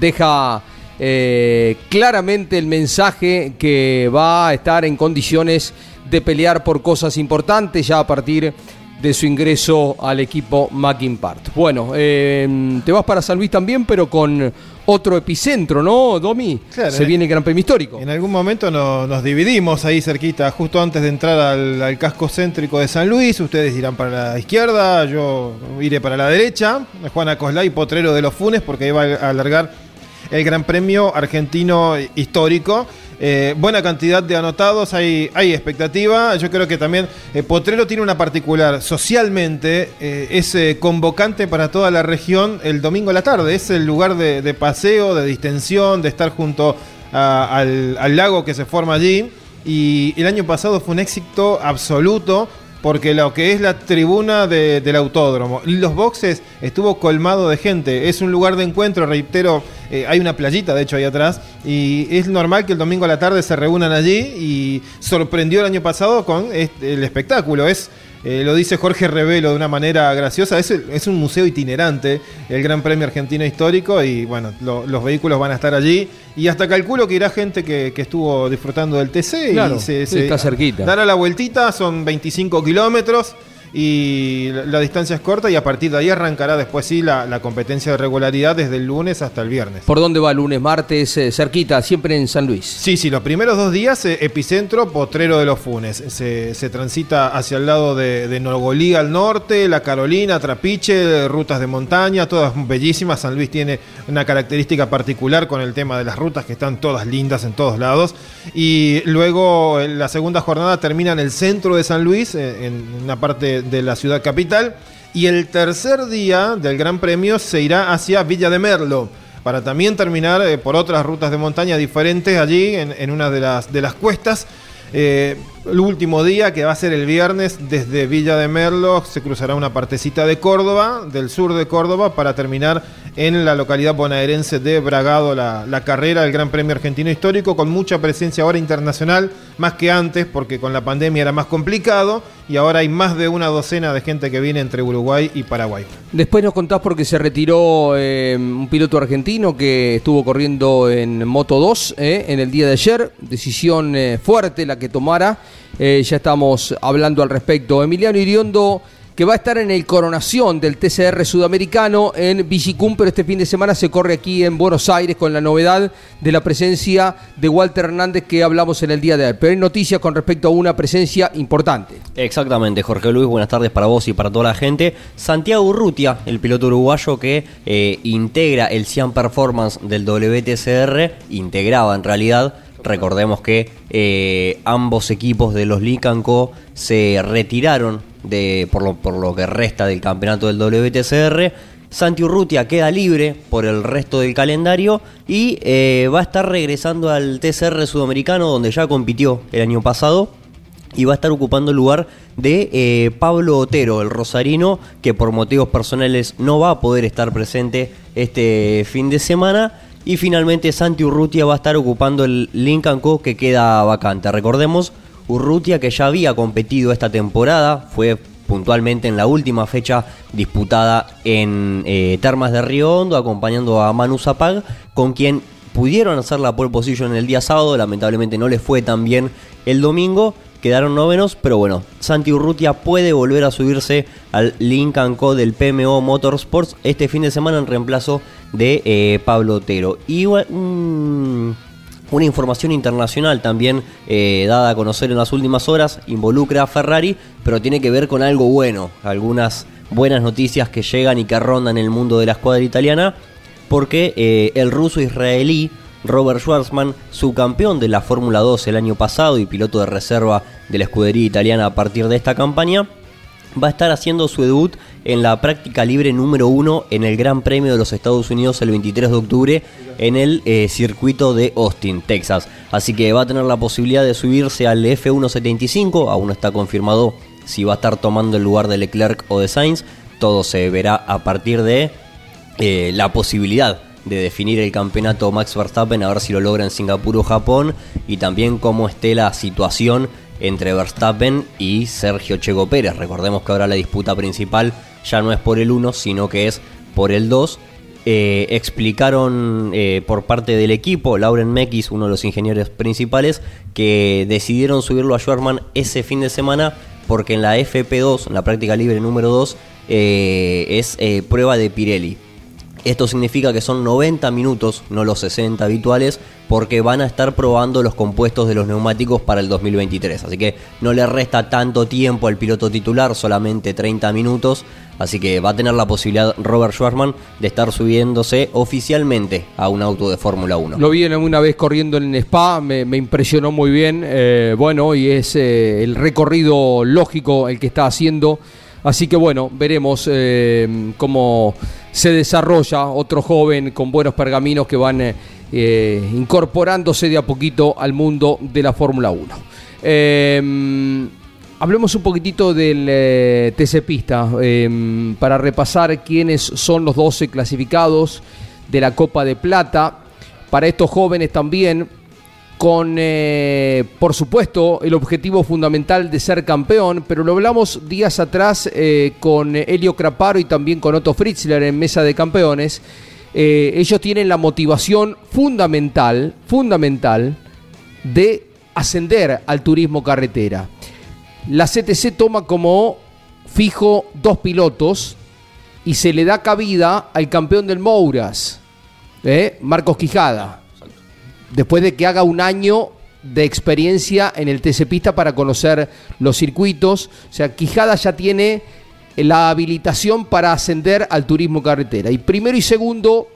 deja eh, claramente el mensaje que va a estar en condiciones de pelear por cosas importantes ya a partir de su ingreso al equipo Mackin Part. Bueno, eh, te vas para San Luis también, pero con otro epicentro, ¿no, Domi? Se viene el Gran Premio Histórico. En algún momento nos dividimos ahí cerquita, justo antes de entrar al, casco céntrico de San Luis. Ustedes irán para la izquierda, yo iré para la derecha. Juan Coslay, potrero de los Funes, porque va a alargar el Gran Premio Argentino Histórico. Eh, buena cantidad de anotados, hay, hay expectativa. Yo creo que también eh, Potrero tiene una particular. Socialmente eh, es convocante para toda la región el domingo a la tarde. Es el lugar de, paseo, de distensión, de estar junto al, al lago que se forma allí. Y el año pasado fue un éxito absoluto porque lo que es la tribuna del autódromo los boxes estuvo colmado de gente. Es un lugar de encuentro, reitero, eh, hay una playita de hecho ahí atrás y es normal que el domingo a la tarde se reúnan allí y sorprendió el año pasado con el espectáculo. Es eh, lo dice Jorge Revelo de una manera graciosa. Es, es, un museo itinerante, el Gran Premio Argentino Histórico, y bueno, los vehículos van a estar allí. Y hasta calculo que irá gente que, estuvo disfrutando del TC y se, está cerquita. Dará la vueltita, son 25 kilómetros y la, distancia es corta y a partir de ahí arrancará después sí la, competencia de regularidad desde el lunes hasta el viernes. ¿Por dónde va lunes, martes, eh, cerquita, siempre en San Luis? Sí, sí, los primeros dos días eh, epicentro Potrero de los Funes. Se, transita hacia el lado de, de, Nogolí al norte, La Carolina, Trapiche, rutas de montaña, todas bellísimas. San Luis tiene una característica particular con el tema de las rutas que están todas lindas en todos lados. Y luego la segunda jornada termina en el centro de San Luis, eh, en una parte de la ciudad capital. Y el tercer día del Gran Premio se irá hacia Villa de Merlo para también terminar eh, por otras rutas de montaña diferentes allí en, una de las, de las cuestas. Eh, el último día, que va a ser el viernes, desde Villa de Merlo se cruzará una partecita de Córdoba, del sur de Córdoba, para terminar en la localidad bonaerense de Bragado la, la carrera del Gran Premio Argentino Histórico, con mucha presencia ahora internacional, más que antes, porque con la pandemia era más complicado, y ahora hay más de una docena de gente que viene entre Uruguay y Paraguay. Después nos contás porque se retiró eh, un piloto argentino que estuvo corriendo en Moto 2 eh, en el día de ayer, decisión eh, fuerte la que tomara. Eh, ya estamos hablando al respecto. Emiliano Iriondo, que va a estar en el coronación del TCR sudamericano en Villicum, pero este fin de semana se corre aquí en Buenos Aires con la novedad de la presencia de Walter Hernández que hablamos en el día de hoy. Pero hay noticias con respecto a una presencia importante. Exactamente, Jorge Luis, buenas tardes para vos y para toda la gente. Santiago Urrutia, el piloto uruguayo que eh, integra el Cian Performance del WTCR, integraba en realidad Recordemos que eh, ambos equipos de los Licanco se retiraron de, por, lo, por lo que resta del campeonato del WTCR. Santi Urrutia queda libre por el resto del calendario y eh, va a estar regresando al TCR sudamericano donde ya compitió el año pasado y va a estar ocupando el lugar de eh, Pablo Otero, el rosarino, que por motivos personales no va a poder estar presente este fin de semana Y finalmente Santi Urrutia va a estar ocupando el Lincoln Co que queda vacante. Recordemos, Urrutia que ya había competido esta temporada, fue puntualmente en la última fecha disputada en eh, Termas de Río Hondo, acompañando a Manu Zapag, con quien pudieron hacer la pole position el día sábado, lamentablemente no les fue tan bien el domingo, quedaron novenos, pero bueno, Santi Urrutia puede volver a subirse al Lincoln Co del PMO Motorsports este fin de semana en reemplazo de eh, Pablo Otero. Y una información internacional también eh, dada a conocer en las últimas horas, involucra a Ferrari, pero tiene que ver con algo bueno, algunas buenas noticias que llegan y que rondan el mundo de la escuadra italiana, porque eh, el ruso israelí Robert Schwarzman, subcampeón de la Fórmula 2 el año pasado y piloto de reserva de la escudería italiana a partir de esta campaña, va a estar haciendo su debut en la práctica libre número 1 en el Gran Premio de los Estados Unidos el 23 de octubre en el eh, circuito de Austin, Texas. Así que va a tener la posibilidad de subirse al F175, aún no está confirmado si va a estar tomando el lugar de Leclerc o de Sainz, todo se verá a partir de eh, la posibilidad de definir el campeonato Max Verstappen, a ver si lo logra en Singapur o Japón, y también cómo esté la situación entre Verstappen y Sergio Checo Pérez. Recordemos que ahora la disputa principal ya no es por el 1, sino que es por el 2. Eh, explicaron eh, por parte del equipo, Lauren Mekis, uno de los ingenieros principales, que decidieron subirlo a Schwarman ese fin de semana porque en la FP2, en la práctica libre número 2, eh, es prueba de Pirelli. Esto significa que son 90 minutos, no los 60 habituales, porque van a estar probando los compuestos de los neumáticos para el 2023. Así que no le resta tanto tiempo al piloto titular, solamente 30 minutos. Así que va a tener la posibilidad Robert Schwarzman de estar subiéndose oficialmente a un auto de Fórmula 1. Lo vi una vez corriendo en Spa, me, impresionó muy bien. Eh, bueno, y es eh, el recorrido lógico el que está haciendo. Así que bueno, veremos eh, cómo se desarrolla otro joven con buenos pergaminos que van eh, eh, incorporándose de a poquito al mundo de la Fórmula 1. Em, hablemos un poquitito del TC Pista em, para repasar quiénes son los 12 clasificados de la Copa de Plata. Para estos jóvenes también con, eh, por supuesto, el objetivo fundamental de ser campeón, pero lo hablamos días atrás eh, con Helio Craparo y también con Otto Fritzler en Mesa de Campeones. Eh, ellos tienen la motivación fundamental, fundamental, de ascender al turismo carretera. La CTC toma como fijo dos pilotos y se le da cabida al campeón del Mouras, Marcos Quijada después de que haga un año de experiencia en el TC Pista para conocer los circuitos. O sea, Quijada ya tiene la habilitación para ascender al turismo carretera. Y primero y segundo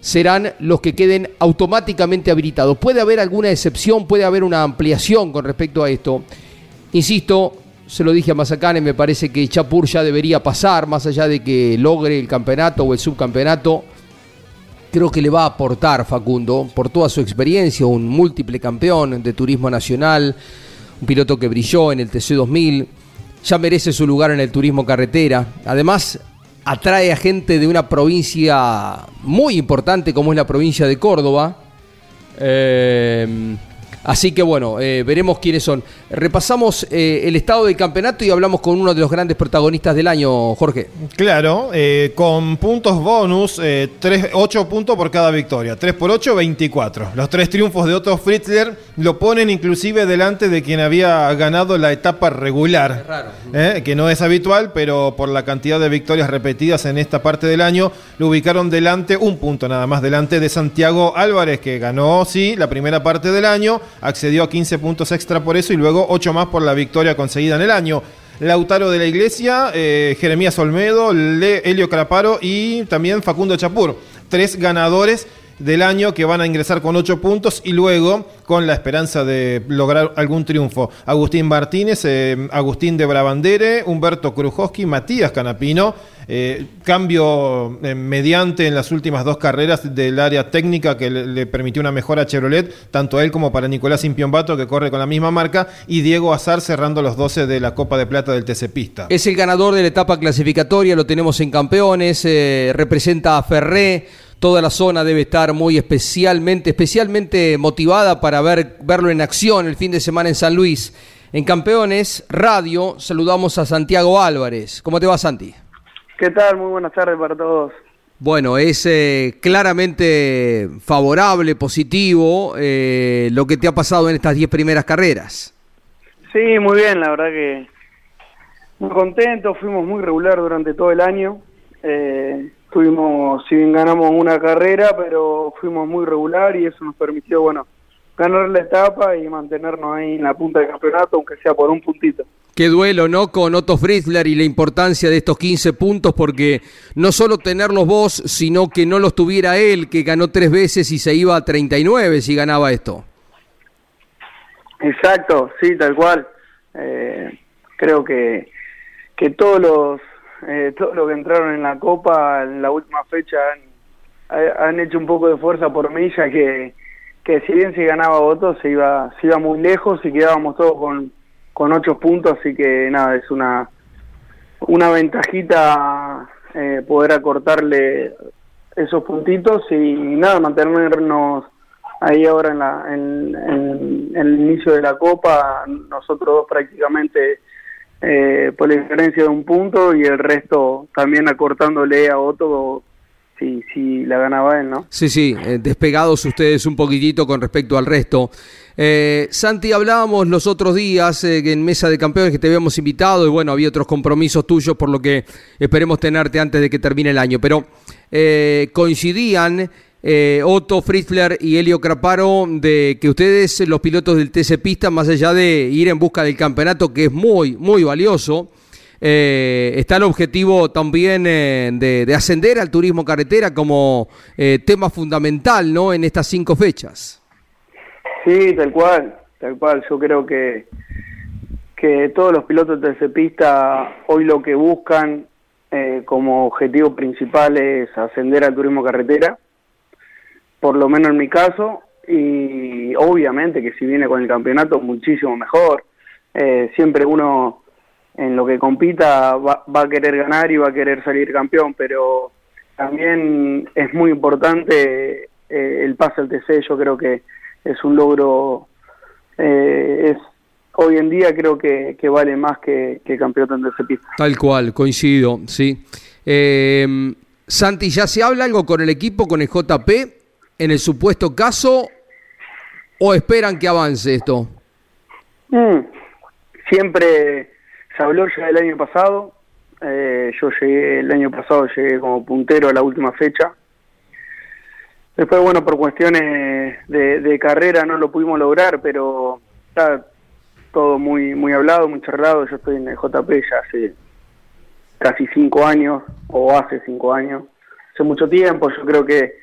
serán los que queden automáticamente habilitados. Puede haber alguna excepción, puede haber una ampliación con respecto a esto. Insisto, se lo dije a Mazacane, me parece que Chapur ya debería pasar, más allá de que logre el campeonato o el subcampeonato creo que le va a aportar Facundo por toda su experiencia, un múltiple campeón de turismo nacional, un piloto que brilló en el TC2000, ya merece su lugar en el turismo carretera. Además, atrae a gente de una provincia muy importante como es la provincia de Córdoba. Eh, Así que bueno, eh, veremos quiénes son. Repasamos eh, el estado del campeonato y hablamos con uno de los grandes protagonistas del año, Jorge. Claro, eh, con puntos bonus, 8 puntos por cada victoria. 3 por 8, 24. Los tres triunfos de Otto Fritzler lo ponen inclusive delante de quien había ganado la etapa regular. raro. que no es habitual, pero por la cantidad de victorias repetidas en esta parte del año, lo ubicaron delante, un punto nada más delante de Santiago Álvarez, que ganó, sí, la primera parte del año accedió a 15 puntos extra por eso y luego 8 más por la victoria conseguida en el año. Lautaro de la Iglesia, eh, Jeremías Olmedo, Le, Helio Craparo y también Facundo Chapur. Tres ganadores del año que van a ingresar con 8 puntos y luego con la esperanza de lograr algún triunfo. Agustín Martínez, eh, Agustín de Brabandere, Humberto Krujowski, Matías Canapino eh, cambio eh, mediante en las últimas dos carreras del área técnica que le, permitió una mejora a Chevrolet, tanto a él como para Nicolás Impiombato, que corre con la misma marca, y Diego Azar cerrando los 12 de la Copa de Plata del TC Pista. Es el ganador de la etapa clasificatoria, lo tenemos en campeones, eh, representa a Ferré toda la zona debe estar muy especialmente, especialmente motivada para ver, verlo en acción el fin de semana en San Luis. En Campeones Radio saludamos a Santiago Álvarez. ¿Cómo te va, Santi? ¿Qué tal? Muy buenas tardes para todos. Bueno, es eh, claramente favorable, positivo eh, lo que te ha pasado en estas 10 primeras carreras. Sí, muy bien, la verdad que muy contento, fuimos muy regular durante todo el año. Eh, tuvimos, si bien ganamos una carrera, pero fuimos muy regular y eso nos permitió, bueno, ganar la etapa y mantenernos ahí en la punta del campeonato, aunque sea por un puntito. Qué duelo, ¿no? Con Otto Fritzler y la importancia de estos 15 puntos, porque no solo tenerlos vos, sino que no los tuviera él, que ganó tres veces y se iba a 39 si ganaba esto. Exacto, sí, tal cual. Eh, creo que, que todos los eh, todos los que entraron en la Copa en la última fecha han, han hecho un poco de fuerza por mí, ya que, que si bien se ganaba votos se iba, se iba muy lejos y quedábamos todos con con ocho puntos, así que nada, es una, una ventajita eh, poder acortarle esos puntitos y nada, mantenernos ahí ahora en, la, en, el inicio de la Copa, nosotros dos prácticamente eh, por la diferencia de un punto y el resto también acortándole a Otto si, si la ganaba él, ¿no? Sí, sí, eh, despegados ustedes un poquitito con respecto al resto. Eh, Santi, hablábamos los otros días eh, en Mesa de Campeones que te habíamos invitado y bueno, había otros compromisos tuyos por lo que esperemos tenerte antes de que termine el año, pero eh, coincidían Otto Fritzler y Helio Craparo de que ustedes, los pilotos del TC Pista, más allá de ir en busca del campeonato, que es muy, muy valioso, está el objetivo también de, de, ascender al turismo carretera como tema fundamental ¿no? en estas cinco fechas. Sí, tal cual, tal cual. Yo creo que, que todos los pilotos pista hoy lo que buscan eh, como objetivo principal es ascender al turismo carretera, por lo menos en mi caso, y obviamente que si viene con el campeonato muchísimo mejor. Eh, siempre uno en lo que compita va, va, a querer ganar y va a querer salir campeón, pero también es muy importante eh, el pase al TC. Yo creo que es un logro, eh, es hoy en día creo que, vale más que, que campeonato en ese pista. Tal cual, coincido, sí. Eh, Santi, ¿ya se habla algo con el equipo, con el JP, en el supuesto caso, o esperan que avance esto? Mm, siempre se habló ya el año pasado, eh, yo llegué el año pasado, llegué como puntero a la última fecha, Después, bueno, por cuestiones de, carrera no lo pudimos lograr, pero está todo muy muy hablado, muy charlado. Yo estoy en el JP ya hace casi cinco años, o hace cinco años, hace mucho tiempo. Yo creo que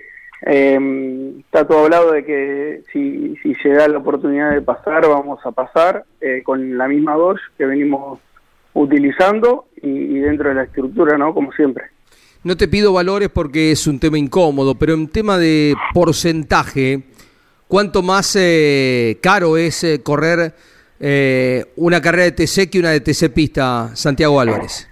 eh, está todo hablado de que si, si llega la oportunidad de pasar, vamos a pasar eh, con la misma Dodge que venimos utilizando y, y dentro de la estructura, ¿no? Como siempre. No te pido valores porque es un tema incómodo, pero en tema de porcentaje, ¿cuánto más eh, caro es eh, correr eh, una carrera de TC que una de TC pista, Santiago Álvarez?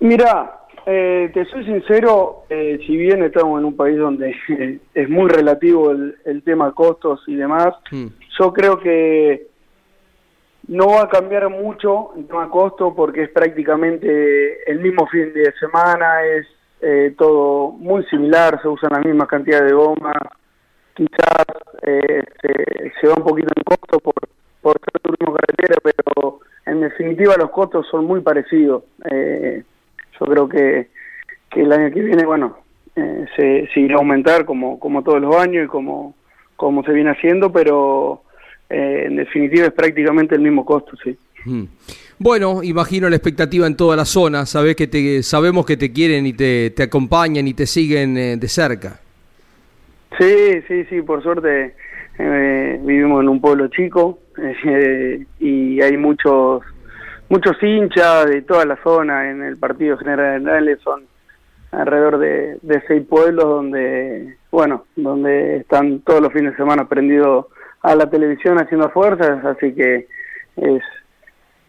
Mira, te soy sincero, si bien estamos en un país donde [laughs] es muy relativo el, tema costos y demás, hmm. yo creo que no va a cambiar mucho el tema costo porque es prácticamente el mismo fin de semana, es eh, todo muy similar, se usan la misma cantidad de gomas, quizás eh, se, va un poquito en costo por, por ser turismo carretera, pero en definitiva los costos son muy parecidos. Eh, yo creo que, que el año que viene, bueno, se, se, irá a aumentar como, como todos los años y como, como se viene haciendo, pero eh, en definitiva es prácticamente el mismo costo, sí. Mm. Bueno, imagino la expectativa en toda la zona, sabes que te, sabemos que te quieren y te, te acompañan y te siguen eh, de cerca. Sí, sí, sí, por suerte eh, vivimos en un pueblo chico y hay muchos muchos hinchas de toda la zona en el partido general son alrededor de, de seis pueblos donde bueno donde están todos los fines de semana prendidos a la televisión haciendo fuerzas, así que es,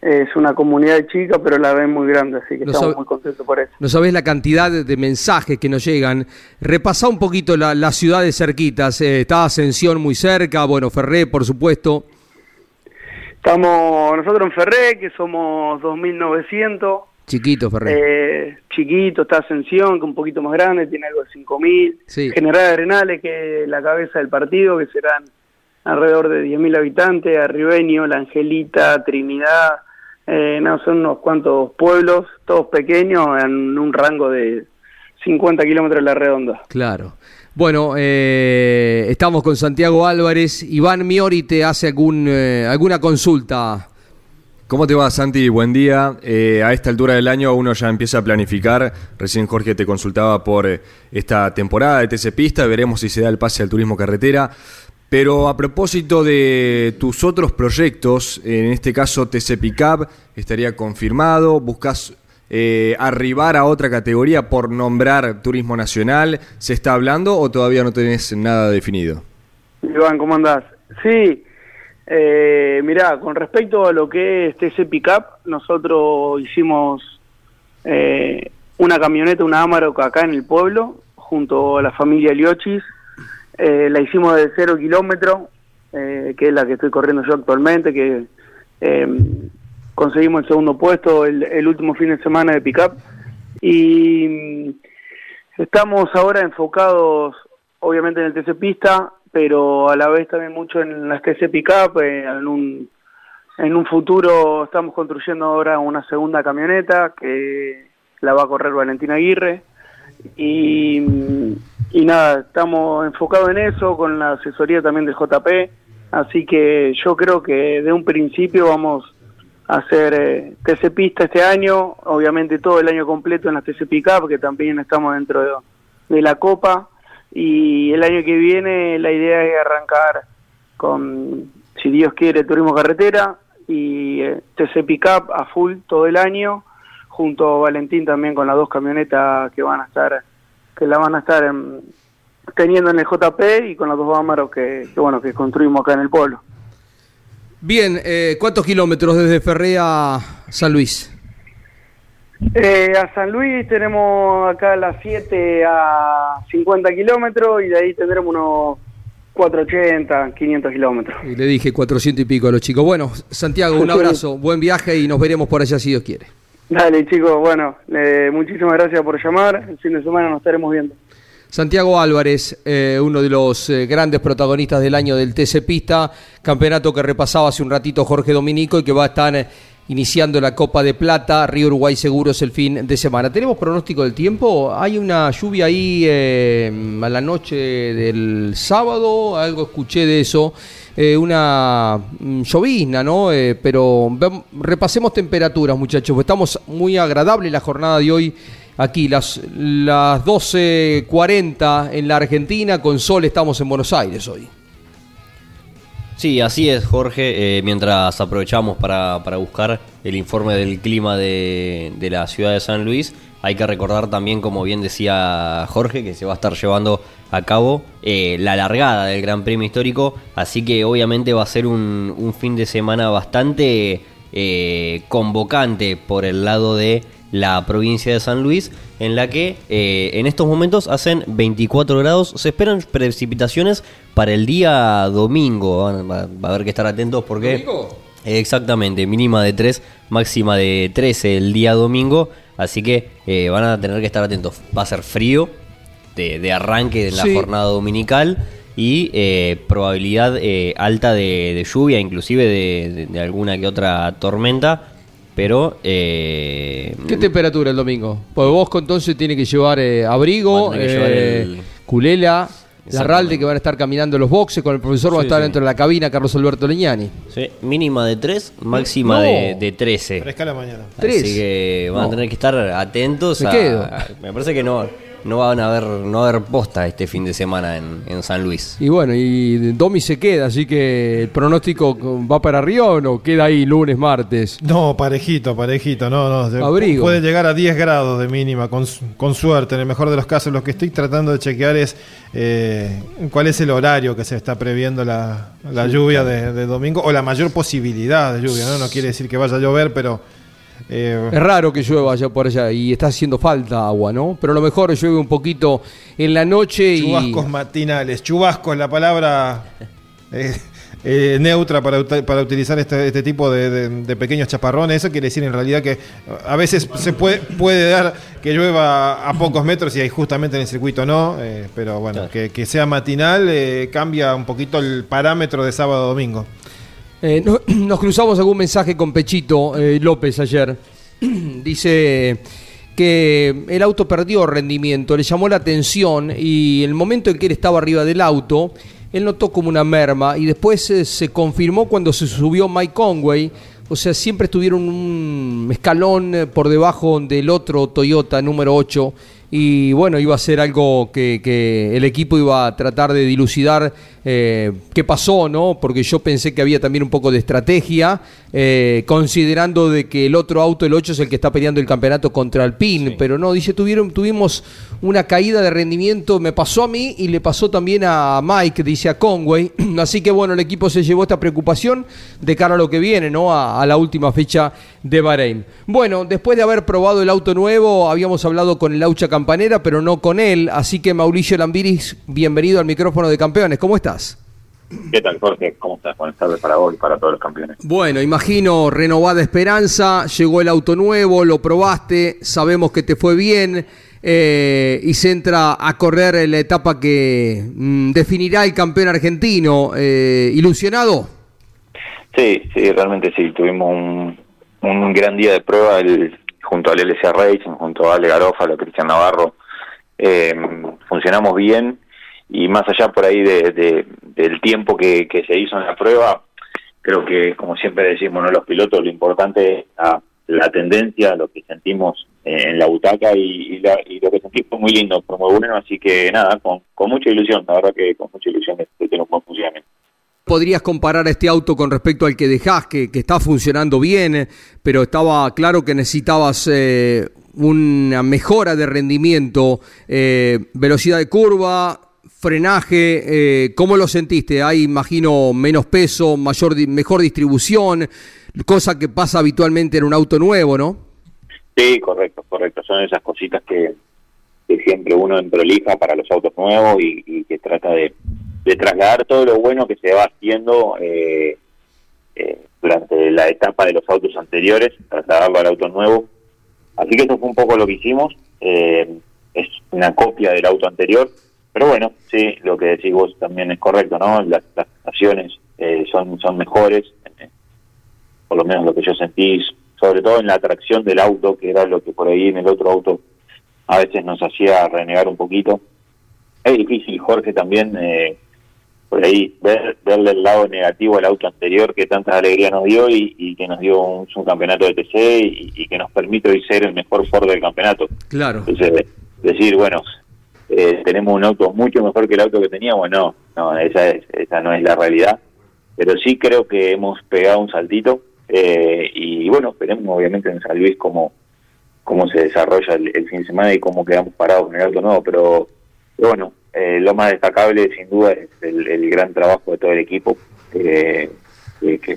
es una comunidad chica, pero la ven muy grande, así que No estamos sabe- muy contentos por eso. No sabés la cantidad de, mensajes que nos llegan. Repasá un poquito la- las ciudades cerquitas. Eh, está Ascensión muy cerca, bueno, Ferré, por supuesto. Estamos nosotros en Ferré, que somos 2.900, Chiquito, Ferré. eh, chiquito, está Ascensión, que un poquito más grande, tiene algo de 5.000. Sí. General Arenales, que es la cabeza del partido, que serán alrededor de 10.000 habitantes, Arribeño, La Angelita, Trinidad, eh, no, son unos cuantos pueblos, todos pequeños, en un rango de 50 kilómetros de la redonda. Claro. Bueno, eh, estamos con Santiago Álvarez. Iván Miori te hace algún, eh, alguna consulta. ¿Cómo te va, Santi? Buen día. Eh, a esta altura del año uno ya empieza a planificar. Recién Jorge te consultaba por eh, esta temporada de TC Pista. Veremos si se da el pase al turismo carretera. Pero a propósito de tus otros proyectos, en este caso TC Pickup, estaría confirmado. ¿Buscas eh, arribar a otra categoría por nombrar Turismo Nacional? ¿Se está hablando o todavía no tenés nada definido? Iván, ¿cómo andás? Sí, eh, mirá, con respecto a lo que es TC Pickup, nosotros hicimos eh, una camioneta, una Amarok acá en el pueblo, junto a la familia Liochis. Eh, la hicimos de cero kilómetro, eh, que es la que estoy corriendo yo actualmente, que eh, conseguimos el segundo puesto el, último fin de semana de Pickup. Y mm, estamos ahora enfocados, obviamente, en el TC Pista, pero a la vez también mucho en las TC Pickup, eh, en un en un futuro estamos construyendo ahora una segunda camioneta que la va a correr Valentina Aguirre y, y nada, estamos enfocados en eso con la asesoría también del JP, así que yo creo que de un principio vamos a hacer eh, TC Pista este año, obviamente todo el año completo en las TC Pickup, que también estamos dentro de, de la Copa, y el año que viene la idea es arrancar con, si Dios quiere, Turismo Carretera y eh, TC Pickup a full todo el año, junto a Valentín también con las dos camionetas que van a estar, que la van a estar em, teniendo en el JP y con los dos Bámaros que, que, bueno, que construimos acá en el pueblo. Bien, eh, ¿cuántos kilómetros desde Ferré a San Luis? Eh, a San Luis tenemos acá a las 7 a 50 kilómetros y de ahí tendremos unos 480, 500 kilómetros. Y le dije 400 y pico a los chicos. Bueno, Santiago, un abrazo, buen viaje y nos veremos por allá si Dios quiere. Dale chicos, bueno, muchísimas gracias por llamar, el fin de semana nos estaremos viendo. Santiago Álvarez, eh, uno de los eh, grandes protagonistas del año del TC Pista, campeonato que repasaba hace un ratito Jorge Dominico y que va a estar eh, iniciando la Copa de Plata, Río Uruguay Seguros el fin de semana. ¿Tenemos pronóstico del tiempo? Hay una lluvia ahí eh, a la noche del sábado, algo escuché de eso, eh, una mm, llovizna, ¿no? Eh, pero repasemos temperaturas, muchachos, estamos muy agradable la jornada de hoy. Aquí, las, las 12.40 en la Argentina, con sol estamos en Buenos Aires hoy. Sí, así es, Jorge. Eh, mientras aprovechamos para, para buscar el informe del clima de, de la ciudad de San Luis, hay que recordar también, como bien decía Jorge, que se va a estar llevando a cabo eh, la largada del Gran Premio Histórico. Así que obviamente va a ser un, un fin de semana bastante eh, convocante por el lado de la provincia de San Luis, en la que eh, en estos momentos hacen 24 grados. Se esperan precipitaciones para el día domingo. Va, a haber que estar atentos porque... ¿Domingo? Exactamente, mínima de 3, máxima de 13 el día domingo. Así que eh, van a tener que estar atentos. Va a ser frío de, de arranque de la Sí. jornada dominical y eh, probabilidad eh, alta de, de lluvia, inclusive de, alguna que otra tormenta. Pero eh, ¿Qué temperatura el domingo? Pues vos entonces tiene que llevar eh, abrigo, que llevar el- culela, la ralde que van a estar caminando los boxes, con el profesor va a estar sí. dentro de la cabina Carlos Alberto Leñani. sí, mínima de 3, máxima No. de, de 13. Fresca la mañana. Tres. Así que van No. a tener que estar atentos Me a- quedo. Me parece que no. No van a haber, no va a haber posta este fin de semana en, en San Luis. Y bueno, y Domi se queda, así que el pronóstico va para arriba o no, queda ahí lunes, martes. No, parejito, parejito, no, no. Abrigo. Puede llegar a 10 grados de mínima, con, con suerte. En el mejor de los casos, lo que estoy tratando de chequear es eh, cuál es el horario que se está previendo la, la lluvia de, de domingo, o la mayor posibilidad de lluvia, ¿no? No quiere decir que vaya a llover, pero eh, es raro que llueva allá por allá y está haciendo falta agua, ¿no? Pero a lo mejor llueve un poquito en la noche y. Chubascos matinales. Chubascos, la palabra eh, eh, neutra para, para utilizar este, este tipo de, pequeños chaparrones. Eso quiere decir en realidad que a veces se puede, puede dar que llueva a pocos metros y ahí justamente en el circuito no. pero bueno, que, que, sea matinal cambia un poquito el parámetro de sábado a domingo. Eh, [clears throat] nos cruzamos algún mensaje con Pechito eh, López ayer. [clears throat] Dice que el auto perdió rendimiento, le llamó la atención y el momento en que él estaba arriba del auto, él notó como una merma y después eh, se confirmó cuando se subió Mike Conway. O sea, siempre estuvieron un escalón por debajo del otro Toyota número 8 y bueno, iba a ser algo que, el equipo iba a tratar de dilucidar eh, qué pasó, ¿no? Porque yo pensé que había también un poco de estrategia, eh, considerando de que el otro auto, el 8, es el que está peleando el campeonato contra el PIN, pero no, dice, tuvieron, tuvimos una caída de rendimiento, me pasó a mí y le pasó también a Mike, dice a Conway, [clears throat] así que bueno, el equipo se llevó esta preocupación de cara a lo que viene, ¿no? A, a la última fecha de Bahrein. Bueno, después de haber probado el auto nuevo, habíamos hablado con el Laucha Campanera, pero no con él. Así que Mauricio Lambiris, bienvenido al micrófono de campeones. ¿Cómo estás? ¿Qué tal, Jorge? ¿Cómo estás? Buenas tardes para vos y para todos los campeones. Bueno, imagino renovada esperanza, llegó el auto nuevo, lo probaste, sabemos que te fue bien eh, y se entra a correr la etapa que mm, definirá el campeón argentino. Eh, ¿Ilusionado? Sí, sí, realmente sí. Tuvimos un, un gran día de prueba el, junto al LCA Racing, junto a Ale Garófalo, Cristian Navarro. Eh, funcionamos bien y más allá por ahí de, del tiempo que, se hizo en la prueba, creo que, como siempre decimos, ¿no? los pilotos, lo importante es la, tendencia, lo que sentimos en la butaca y, lo que sentí fue muy lindo, fue muy bueno, así que nada, con, con mucha ilusión, la verdad que con mucha ilusión de tener un buen funcionamiento podrías comparar este auto con respecto al que dejás, que, está funcionando bien, pero estaba claro que necesitabas eh, una mejora de rendimiento, eh, velocidad de curva, frenaje, eh, ¿cómo lo sentiste? Hay, imagino, menos peso, mayor, mejor distribución, cosa que pasa habitualmente en un auto nuevo, ¿no? Sí, correcto, correcto. Son esas cositas que, siempre uno prolija para los autos nuevos y que trata de, de trasladar todo lo bueno que se va haciendo eh, eh, durante la etapa de los autos anteriores, trasladarlo al auto nuevo. Así que eso fue un poco lo que hicimos. Eh, es una copia del auto anterior, pero bueno, sí, lo que decís vos también es correcto, ¿no? Las, las son, son mejores, por lo menos lo que yo sentí, sobre todo en la tracción del auto, que era lo que por ahí en el otro auto a veces nos hacía renegar un poquito. Es difícil, Jorge, también eh, por ahí ver, verle el lado negativo al auto anterior que tanta alegría nos dio y, que nos dio un, campeonato de TC y, que nos permite hoy ser el mejor Ford del campeonato. Claro. Entonces, decir, bueno, eh, tenemos un auto mucho mejor que el auto que teníamos, no, no, esa, es, esa no es la realidad. Pero sí creo que hemos pegado un saltito eh, y bueno, veremos obviamente en San Luis cómo, cómo se desarrolla el, el fin de semana y cómo quedamos parados con el auto nuevo, pero bueno, eh, lo más destacable sin duda es el, gran trabajo de todo el equipo que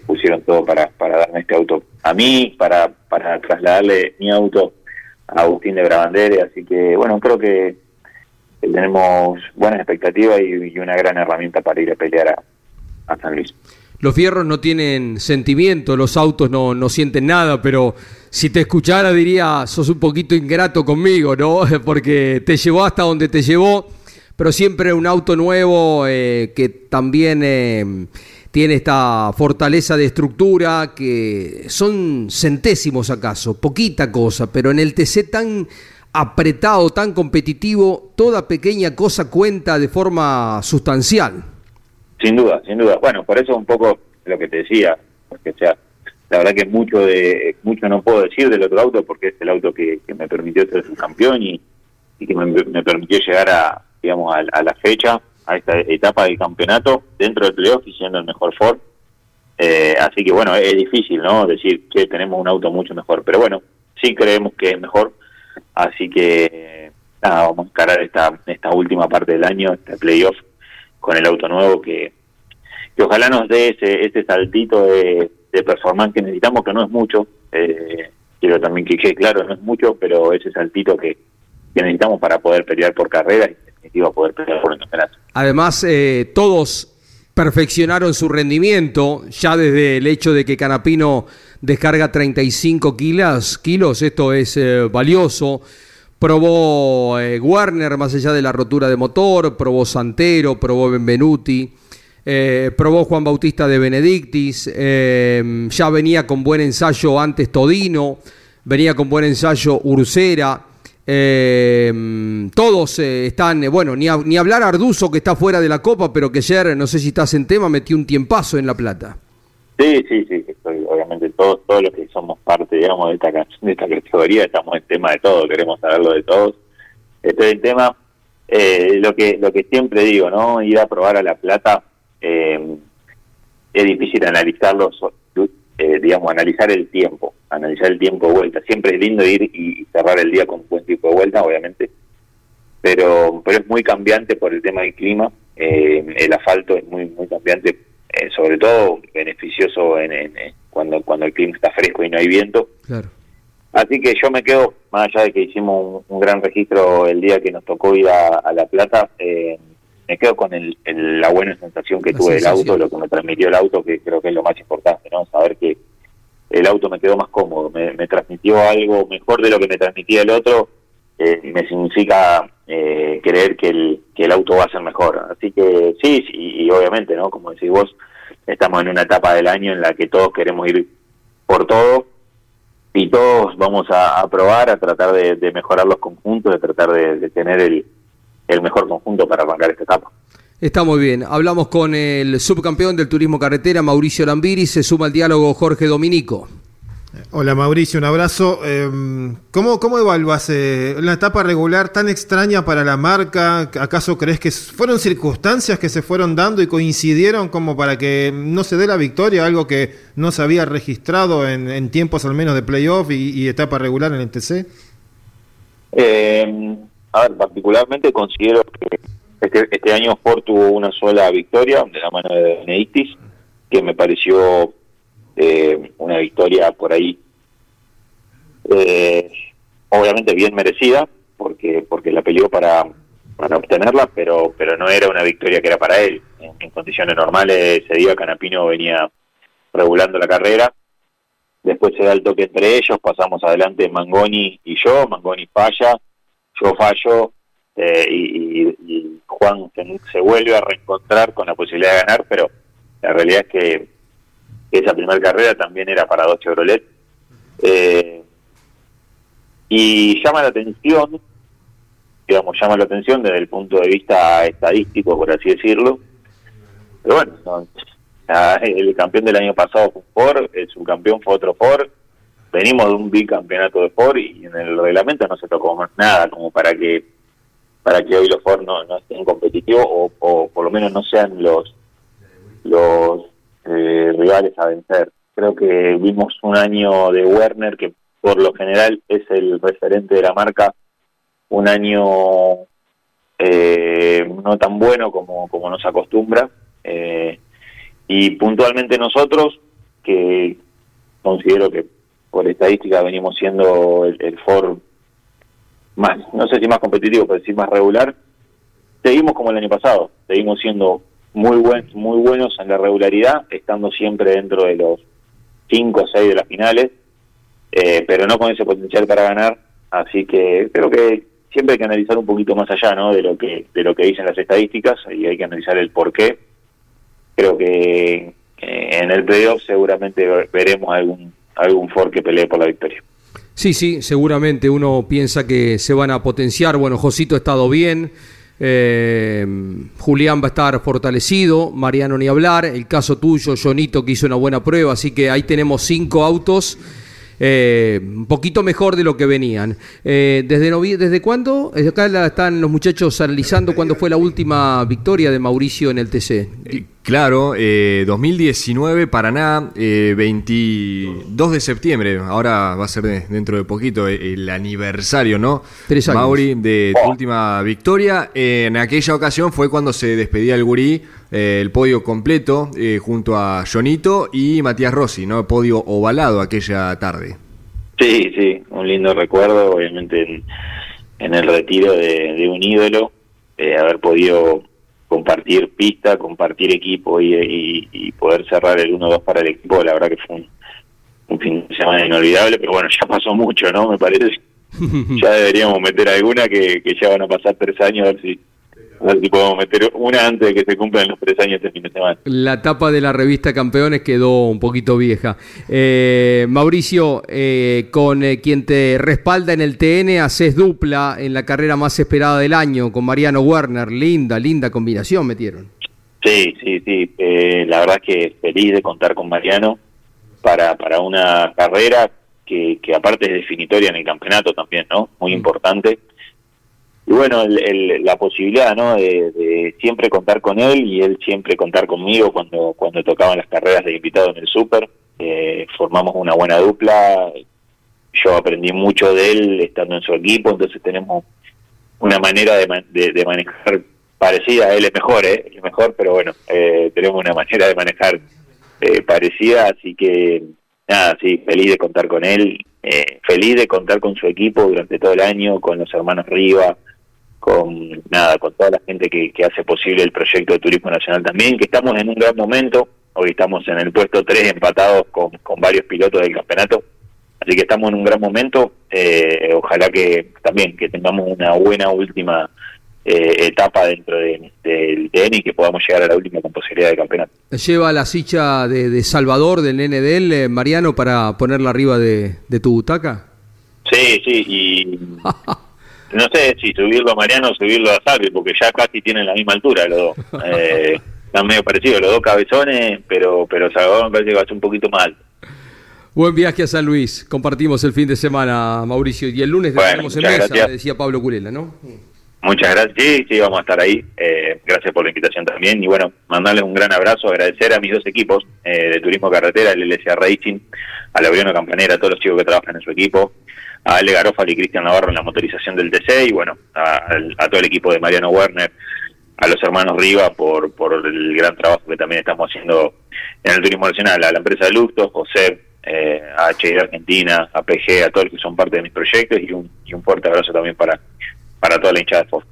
pusieron todo para, para darme este auto a mí, para, para trasladarle mi auto a Agustín de Brabandere, así que bueno, creo que tenemos buenas expectativas y, una gran herramienta para ir a pelear a, San Luis. Los fierros no tienen sentimiento, los autos no, no sienten nada, pero si te escuchara diría, sos un poquito ingrato conmigo, ¿no? [laughs] Porque te llevó hasta donde te llevó pero siempre un auto nuevo eh, que también eh, tiene esta fortaleza de estructura, que son centésimos acaso, poquita cosa, pero en el TC tan apretado, tan competitivo, toda pequeña cosa cuenta de forma sustancial. Sin duda, sin duda. Bueno, por eso un poco lo que te decía, porque sea, la verdad que mucho de mucho no puedo decir del otro auto porque es el auto que, me permitió ser campeón y, y que me, permitió llegar a, digamos, a, la fecha, a esta etapa del campeonato dentro del playoff y siendo el mejor Ford. Eh, así que bueno, es difícil, ¿no? Decir que tenemos un auto mucho mejor, pero bueno, sí creemos que es mejor. Así que nada, vamos a encarar esta, esta última parte del año, este playoff, con el auto nuevo que, que ojalá nos dé ese, ese saltito de, de performance que necesitamos, que no es mucho. Eh, quiero también que quede claro, no es mucho, pero ese saltito que, que necesitamos para poder pelear por carrera y definitiva poder pelear por el campeonato. Además, eh, todos perfeccionaron su rendimiento, ya desde el hecho de que Canapino descarga 35 kilos, kilos esto es eh, valioso. Probó eh, Warner más allá de la rotura de motor, probó Santero, probó Benvenuti, eh, probó Juan Bautista de Benedictis, ya venía con buen ensayo antes Todino, venía con buen ensayo Ursera. Eh, todos eh, están, bueno, ni, ni hablar Arduzo que está fuera de la Copa, pero que ayer, no sé si estás en tema, metió un tiempazo en La Plata. Sí, sí, sí, todos, todos los que somos parte, digamos, de esta, de esta categoría, estamos en tema de todo, queremos saberlo de todos. Estoy en tema, eh, lo que lo que siempre digo, ¿no? Ir a probar a La Plata es difícil analizarlo eh, digamos, analizar el tiempo, analizar el tiempo de vuelta. Siempre es lindo ir y cerrar el día con un buen tipo de vuelta, obviamente, pero, pero es muy cambiante por el tema del clima. Eh, el asfalto es muy muy cambiante, eh, sobre todo beneficioso en, cuando cuando el clima está fresco y no hay viento. Así que yo me quedo, más allá de que hicimos un, gran registro el día que nos tocó ir a, La Plata, eh, me quedo con el, la buena sensación que tuve del auto, lo que me transmitió el auto, que creo que es lo más importante, ¿no? Saber que el auto me quedó más cómodo, me, transmitió algo mejor de lo que me transmitía el otro, eh, me significa eh, creer que el, que el auto va a ser mejor. Así que sí, y, obviamente, ¿no? Como decís vos, estamos en una etapa del año en la que todos queremos ir por todo y todos vamos a, probar, a tratar de, mejorar los conjuntos, de tratar de tener el, el mejor conjunto para arrancar esta etapa. Está muy bien. Hablamos con el subcampeón del turismo carretera, Mauricio Lambiri. Se suma al diálogo Jorge Dominico. Hola Mauricio, un abrazo. Em, ¿Cómo, cómo evaluas eh, la etapa regular tan extraña para la marca? ¿Acaso crees que fueron circunstancias que se fueron dando y coincidieron como para que no se dé la victoria, algo que no se había registrado en, tiempos al menos de playoff y, etapa regular en el TC? Eh, a ver, particularmente considero que este, este, año Ford tuvo una sola victoria de la mano de Benedictis, que me pareció eh, una victoria por ahí, eh, obviamente bien merecida, porque porque la peleó para, para obtenerla, pero pero no era una victoria que era para él. En, condiciones normales ese día Canapino venía regulando la carrera, después se da el toque entre ellos, pasamos adelante Mangoni y yo, Mangoni falla, yo fallo eh, y, Juan se, vuelve a reencontrar con la posibilidad de ganar, pero la realidad es que esa primera carrera también era para dos Chevrolet. Eh, y llama la atención, digamos, llama la atención desde el punto de vista estadístico, por así decirlo. Pero bueno, el campeón del año pasado fue Ford, el subcampeón fue otro Ford, venimos de un bicampeonato de Ford y en el reglamento no se tocó más nada como para que para que hoy los Ford no, estén competitivos o, por lo menos no sean los los eh, rivales a vencer. Creo que vimos un año de Werner que por lo general es el referente de la marca, un año eh, no tan bueno como, como nos acostumbra. Eh, y puntualmente nosotros, que considero que por estadística venimos siendo el, Ford más, no sé si más competitivo, pero sí más regular, seguimos como el año pasado, seguimos siendo muy buen, muy buenos en la regularidad, estando siempre dentro de los 5 o 6 de las finales, eh, pero no con ese potencial para ganar, así que creo que siempre hay que analizar un poquito más allá ¿no? de lo que de lo que dicen las estadísticas y hay que analizar el por qué. Creo que en el playoff seguramente veremos algún algún Ford que pelee por la victoria. Sí, sí, seguramente uno piensa que se van a potenciar. Bueno, Josito ha estado bien, eh, Julián va a estar fortalecido, Mariano ni hablar, el caso tuyo, Jonito que hizo una buena prueba, así que ahí tenemos cinco autos eh, un poquito mejor de lo que venían. Eh, ¿desde, ¿Desde cuándo? Acá están los muchachos analizando cuándo fue la última victoria de Mauricio en el TC. Claro, 2019 Paraná, 22 de septiembre, ahora va a ser dentro de poquito el aniversario, ¿no? Tres años. Mauri, de tu última victoria. en aquella ocasión fue cuando se despedía el gurí eh, el podio completo eh, junto a Jonito y Matías Rossi, ¿no? Podio ovalado aquella tarde. Sí, sí, un lindo recuerdo, obviamente en, el retiro de, un ídolo, eh, haber podido compartir pista, compartir equipo y, poder cerrar el 1-2 para el equipo, la verdad que fue un, fin de semana inolvidable, pero bueno, [laughs] ya pasó mucho, ¿no? Me parece. [laughs] ya deberíamos meter alguna que, que ya van a pasar tres años a ver si a ver si podemos meter una antes de que se cumplan los tres años de fin de semana. La tapa de la revista Campeones quedó un poquito vieja. Eh, Mauricio, eh, con eh, quien te respalda en el TN, haces dupla en la carrera más esperada del año con Mariano Werner. Linda, linda combinación metieron. Sí, sí, sí. la verdad es que feliz de contar con Mariano para, para una carrera que, que aparte es definitoria en el campeonato también, ¿no? Muy mm. importante y bueno, el, la posibilidad ¿no? De, siempre contar con él y él siempre contar conmigo cuando, cuando tocaban las carreras de invitado en el Super. Eh, formamos una buena dupla, yo aprendí mucho de él estando en su equipo, entonces tenemos una manera de, de, manejar parecida, él es mejor, ¿eh? es mejor, pero bueno, eh, tenemos una manera de manejar eh, parecida, así que nada, sí, feliz de contar con él, eh, feliz de contar con su equipo durante todo el año, con los hermanos Riva, con nada, con toda la gente que, hace posible el proyecto de Turismo Nacional también, que estamos en un gran momento, hoy estamos en el puesto 3 empatados con, con varios pilotos del campeonato, así que estamos en un gran momento, eh, ojalá que también que tengamos una buena última eh, etapa dentro del TN y que podamos llegar a la última con posibilidad de campeonato. ¿Lleva la silla de, Salvador, del de él, eh, Mariano, para ponerla arriba de, de tu butaca? Sí, sí, y [laughs] no sé si subirlo a Mariano o subirlo a Salvi, porque ya casi tienen la misma altura los dos. [laughs] Eh, están medio parecidos, los dos cabezones, pero pero Salvador me parece que va a ser un poquito más alto. Buen viaje a San Luis. Compartimos el fin de semana, Mauricio. Y el lunes tenemos en mesa, decía Pablo Culela, ¿no? Muchas gracias. Sí, sí, vamos a estar ahí. Eh, gracias por la invitación también. Y bueno, mandarles un gran abrazo, agradecer a mis dos equipos eh, de Turismo Carretera, el LSA Racing, a Laureano Campanera, a todos los chicos que trabajan en su equipo, a Ale Garófalo y Cristian Navarro en la motorización del TC y bueno, a, todo el equipo de Mariano Werner, a los hermanos Riva por, por el gran trabajo que también estamos haciendo en el turismo nacional, a la empresa de Luxto, José, eh, a HID Argentina, a PG, a todos los que son parte de mis proyectos y un, y un fuerte abrazo también para, para toda la hinchada de Ford.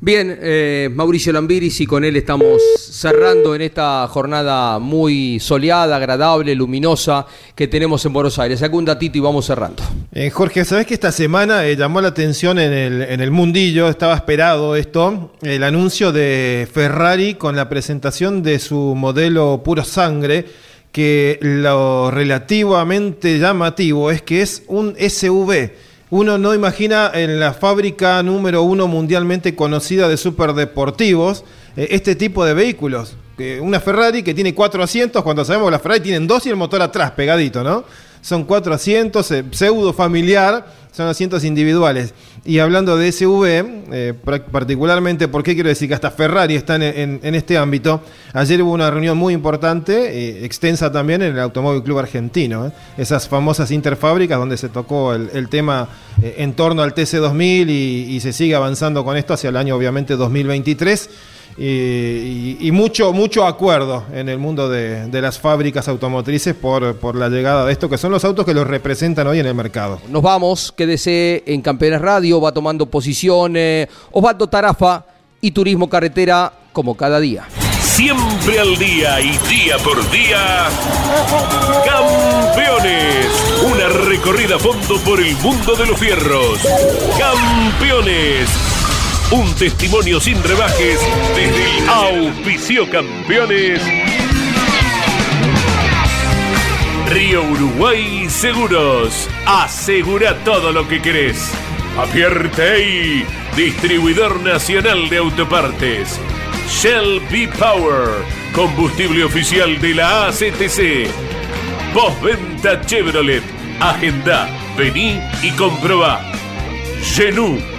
Bien, eh, Mauricio Lambiris y con él estamos cerrando en esta jornada muy soleada, agradable, luminosa que tenemos en Buenos Aires. Saca un datito y vamos cerrando. Eh, Jorge, ¿sabes que esta semana eh, llamó la atención en el, en el mundillo? Estaba esperado esto, el anuncio de Ferrari con la presentación de su modelo puro sangre, que lo relativamente llamativo es que es un SUV uno no imagina en la fábrica número uno mundialmente conocida de superdeportivos eh, este tipo de vehículos. una Ferrari que tiene cuatro asientos, cuando sabemos que las Ferrari tienen dos y el motor atrás, pegadito, ¿no? Son cuatro asientos, eh, pseudo familiar, son asientos individuales. Y hablando de SUV, eh, particularmente, ¿por qué quiero decir que hasta Ferrari está en, este ámbito? Ayer hubo una reunión muy importante, extensa también en el Automóvil Club Argentino, esas famosas interfábricas donde se tocó el, tema en torno al TC2000 y, y se sigue avanzando con esto hacia el año obviamente 2023 y, mucho, mucho acuerdo en el mundo de, las fábricas automotrices por, por, la llegada de esto, que son los autos que los representan hoy en el mercado. Nos vamos, quédese en Campeones Radio, va tomando posiciones, Osvaldo Tarafa y Turismo Carretera como cada día. Siempre al día y día por día, Campeones, una recorrida a fondo por el mundo de los fierros. Campeones un testimonio sin rebajes desde el Auspicio Campeones. Río Uruguay Seguros. Asegura todo lo que querés. Apierte distribuidor nacional de autopartes. Shell B Power, combustible oficial de la ACTC. Postventa Chevrolet Agenda, vení y comprobá. Genú,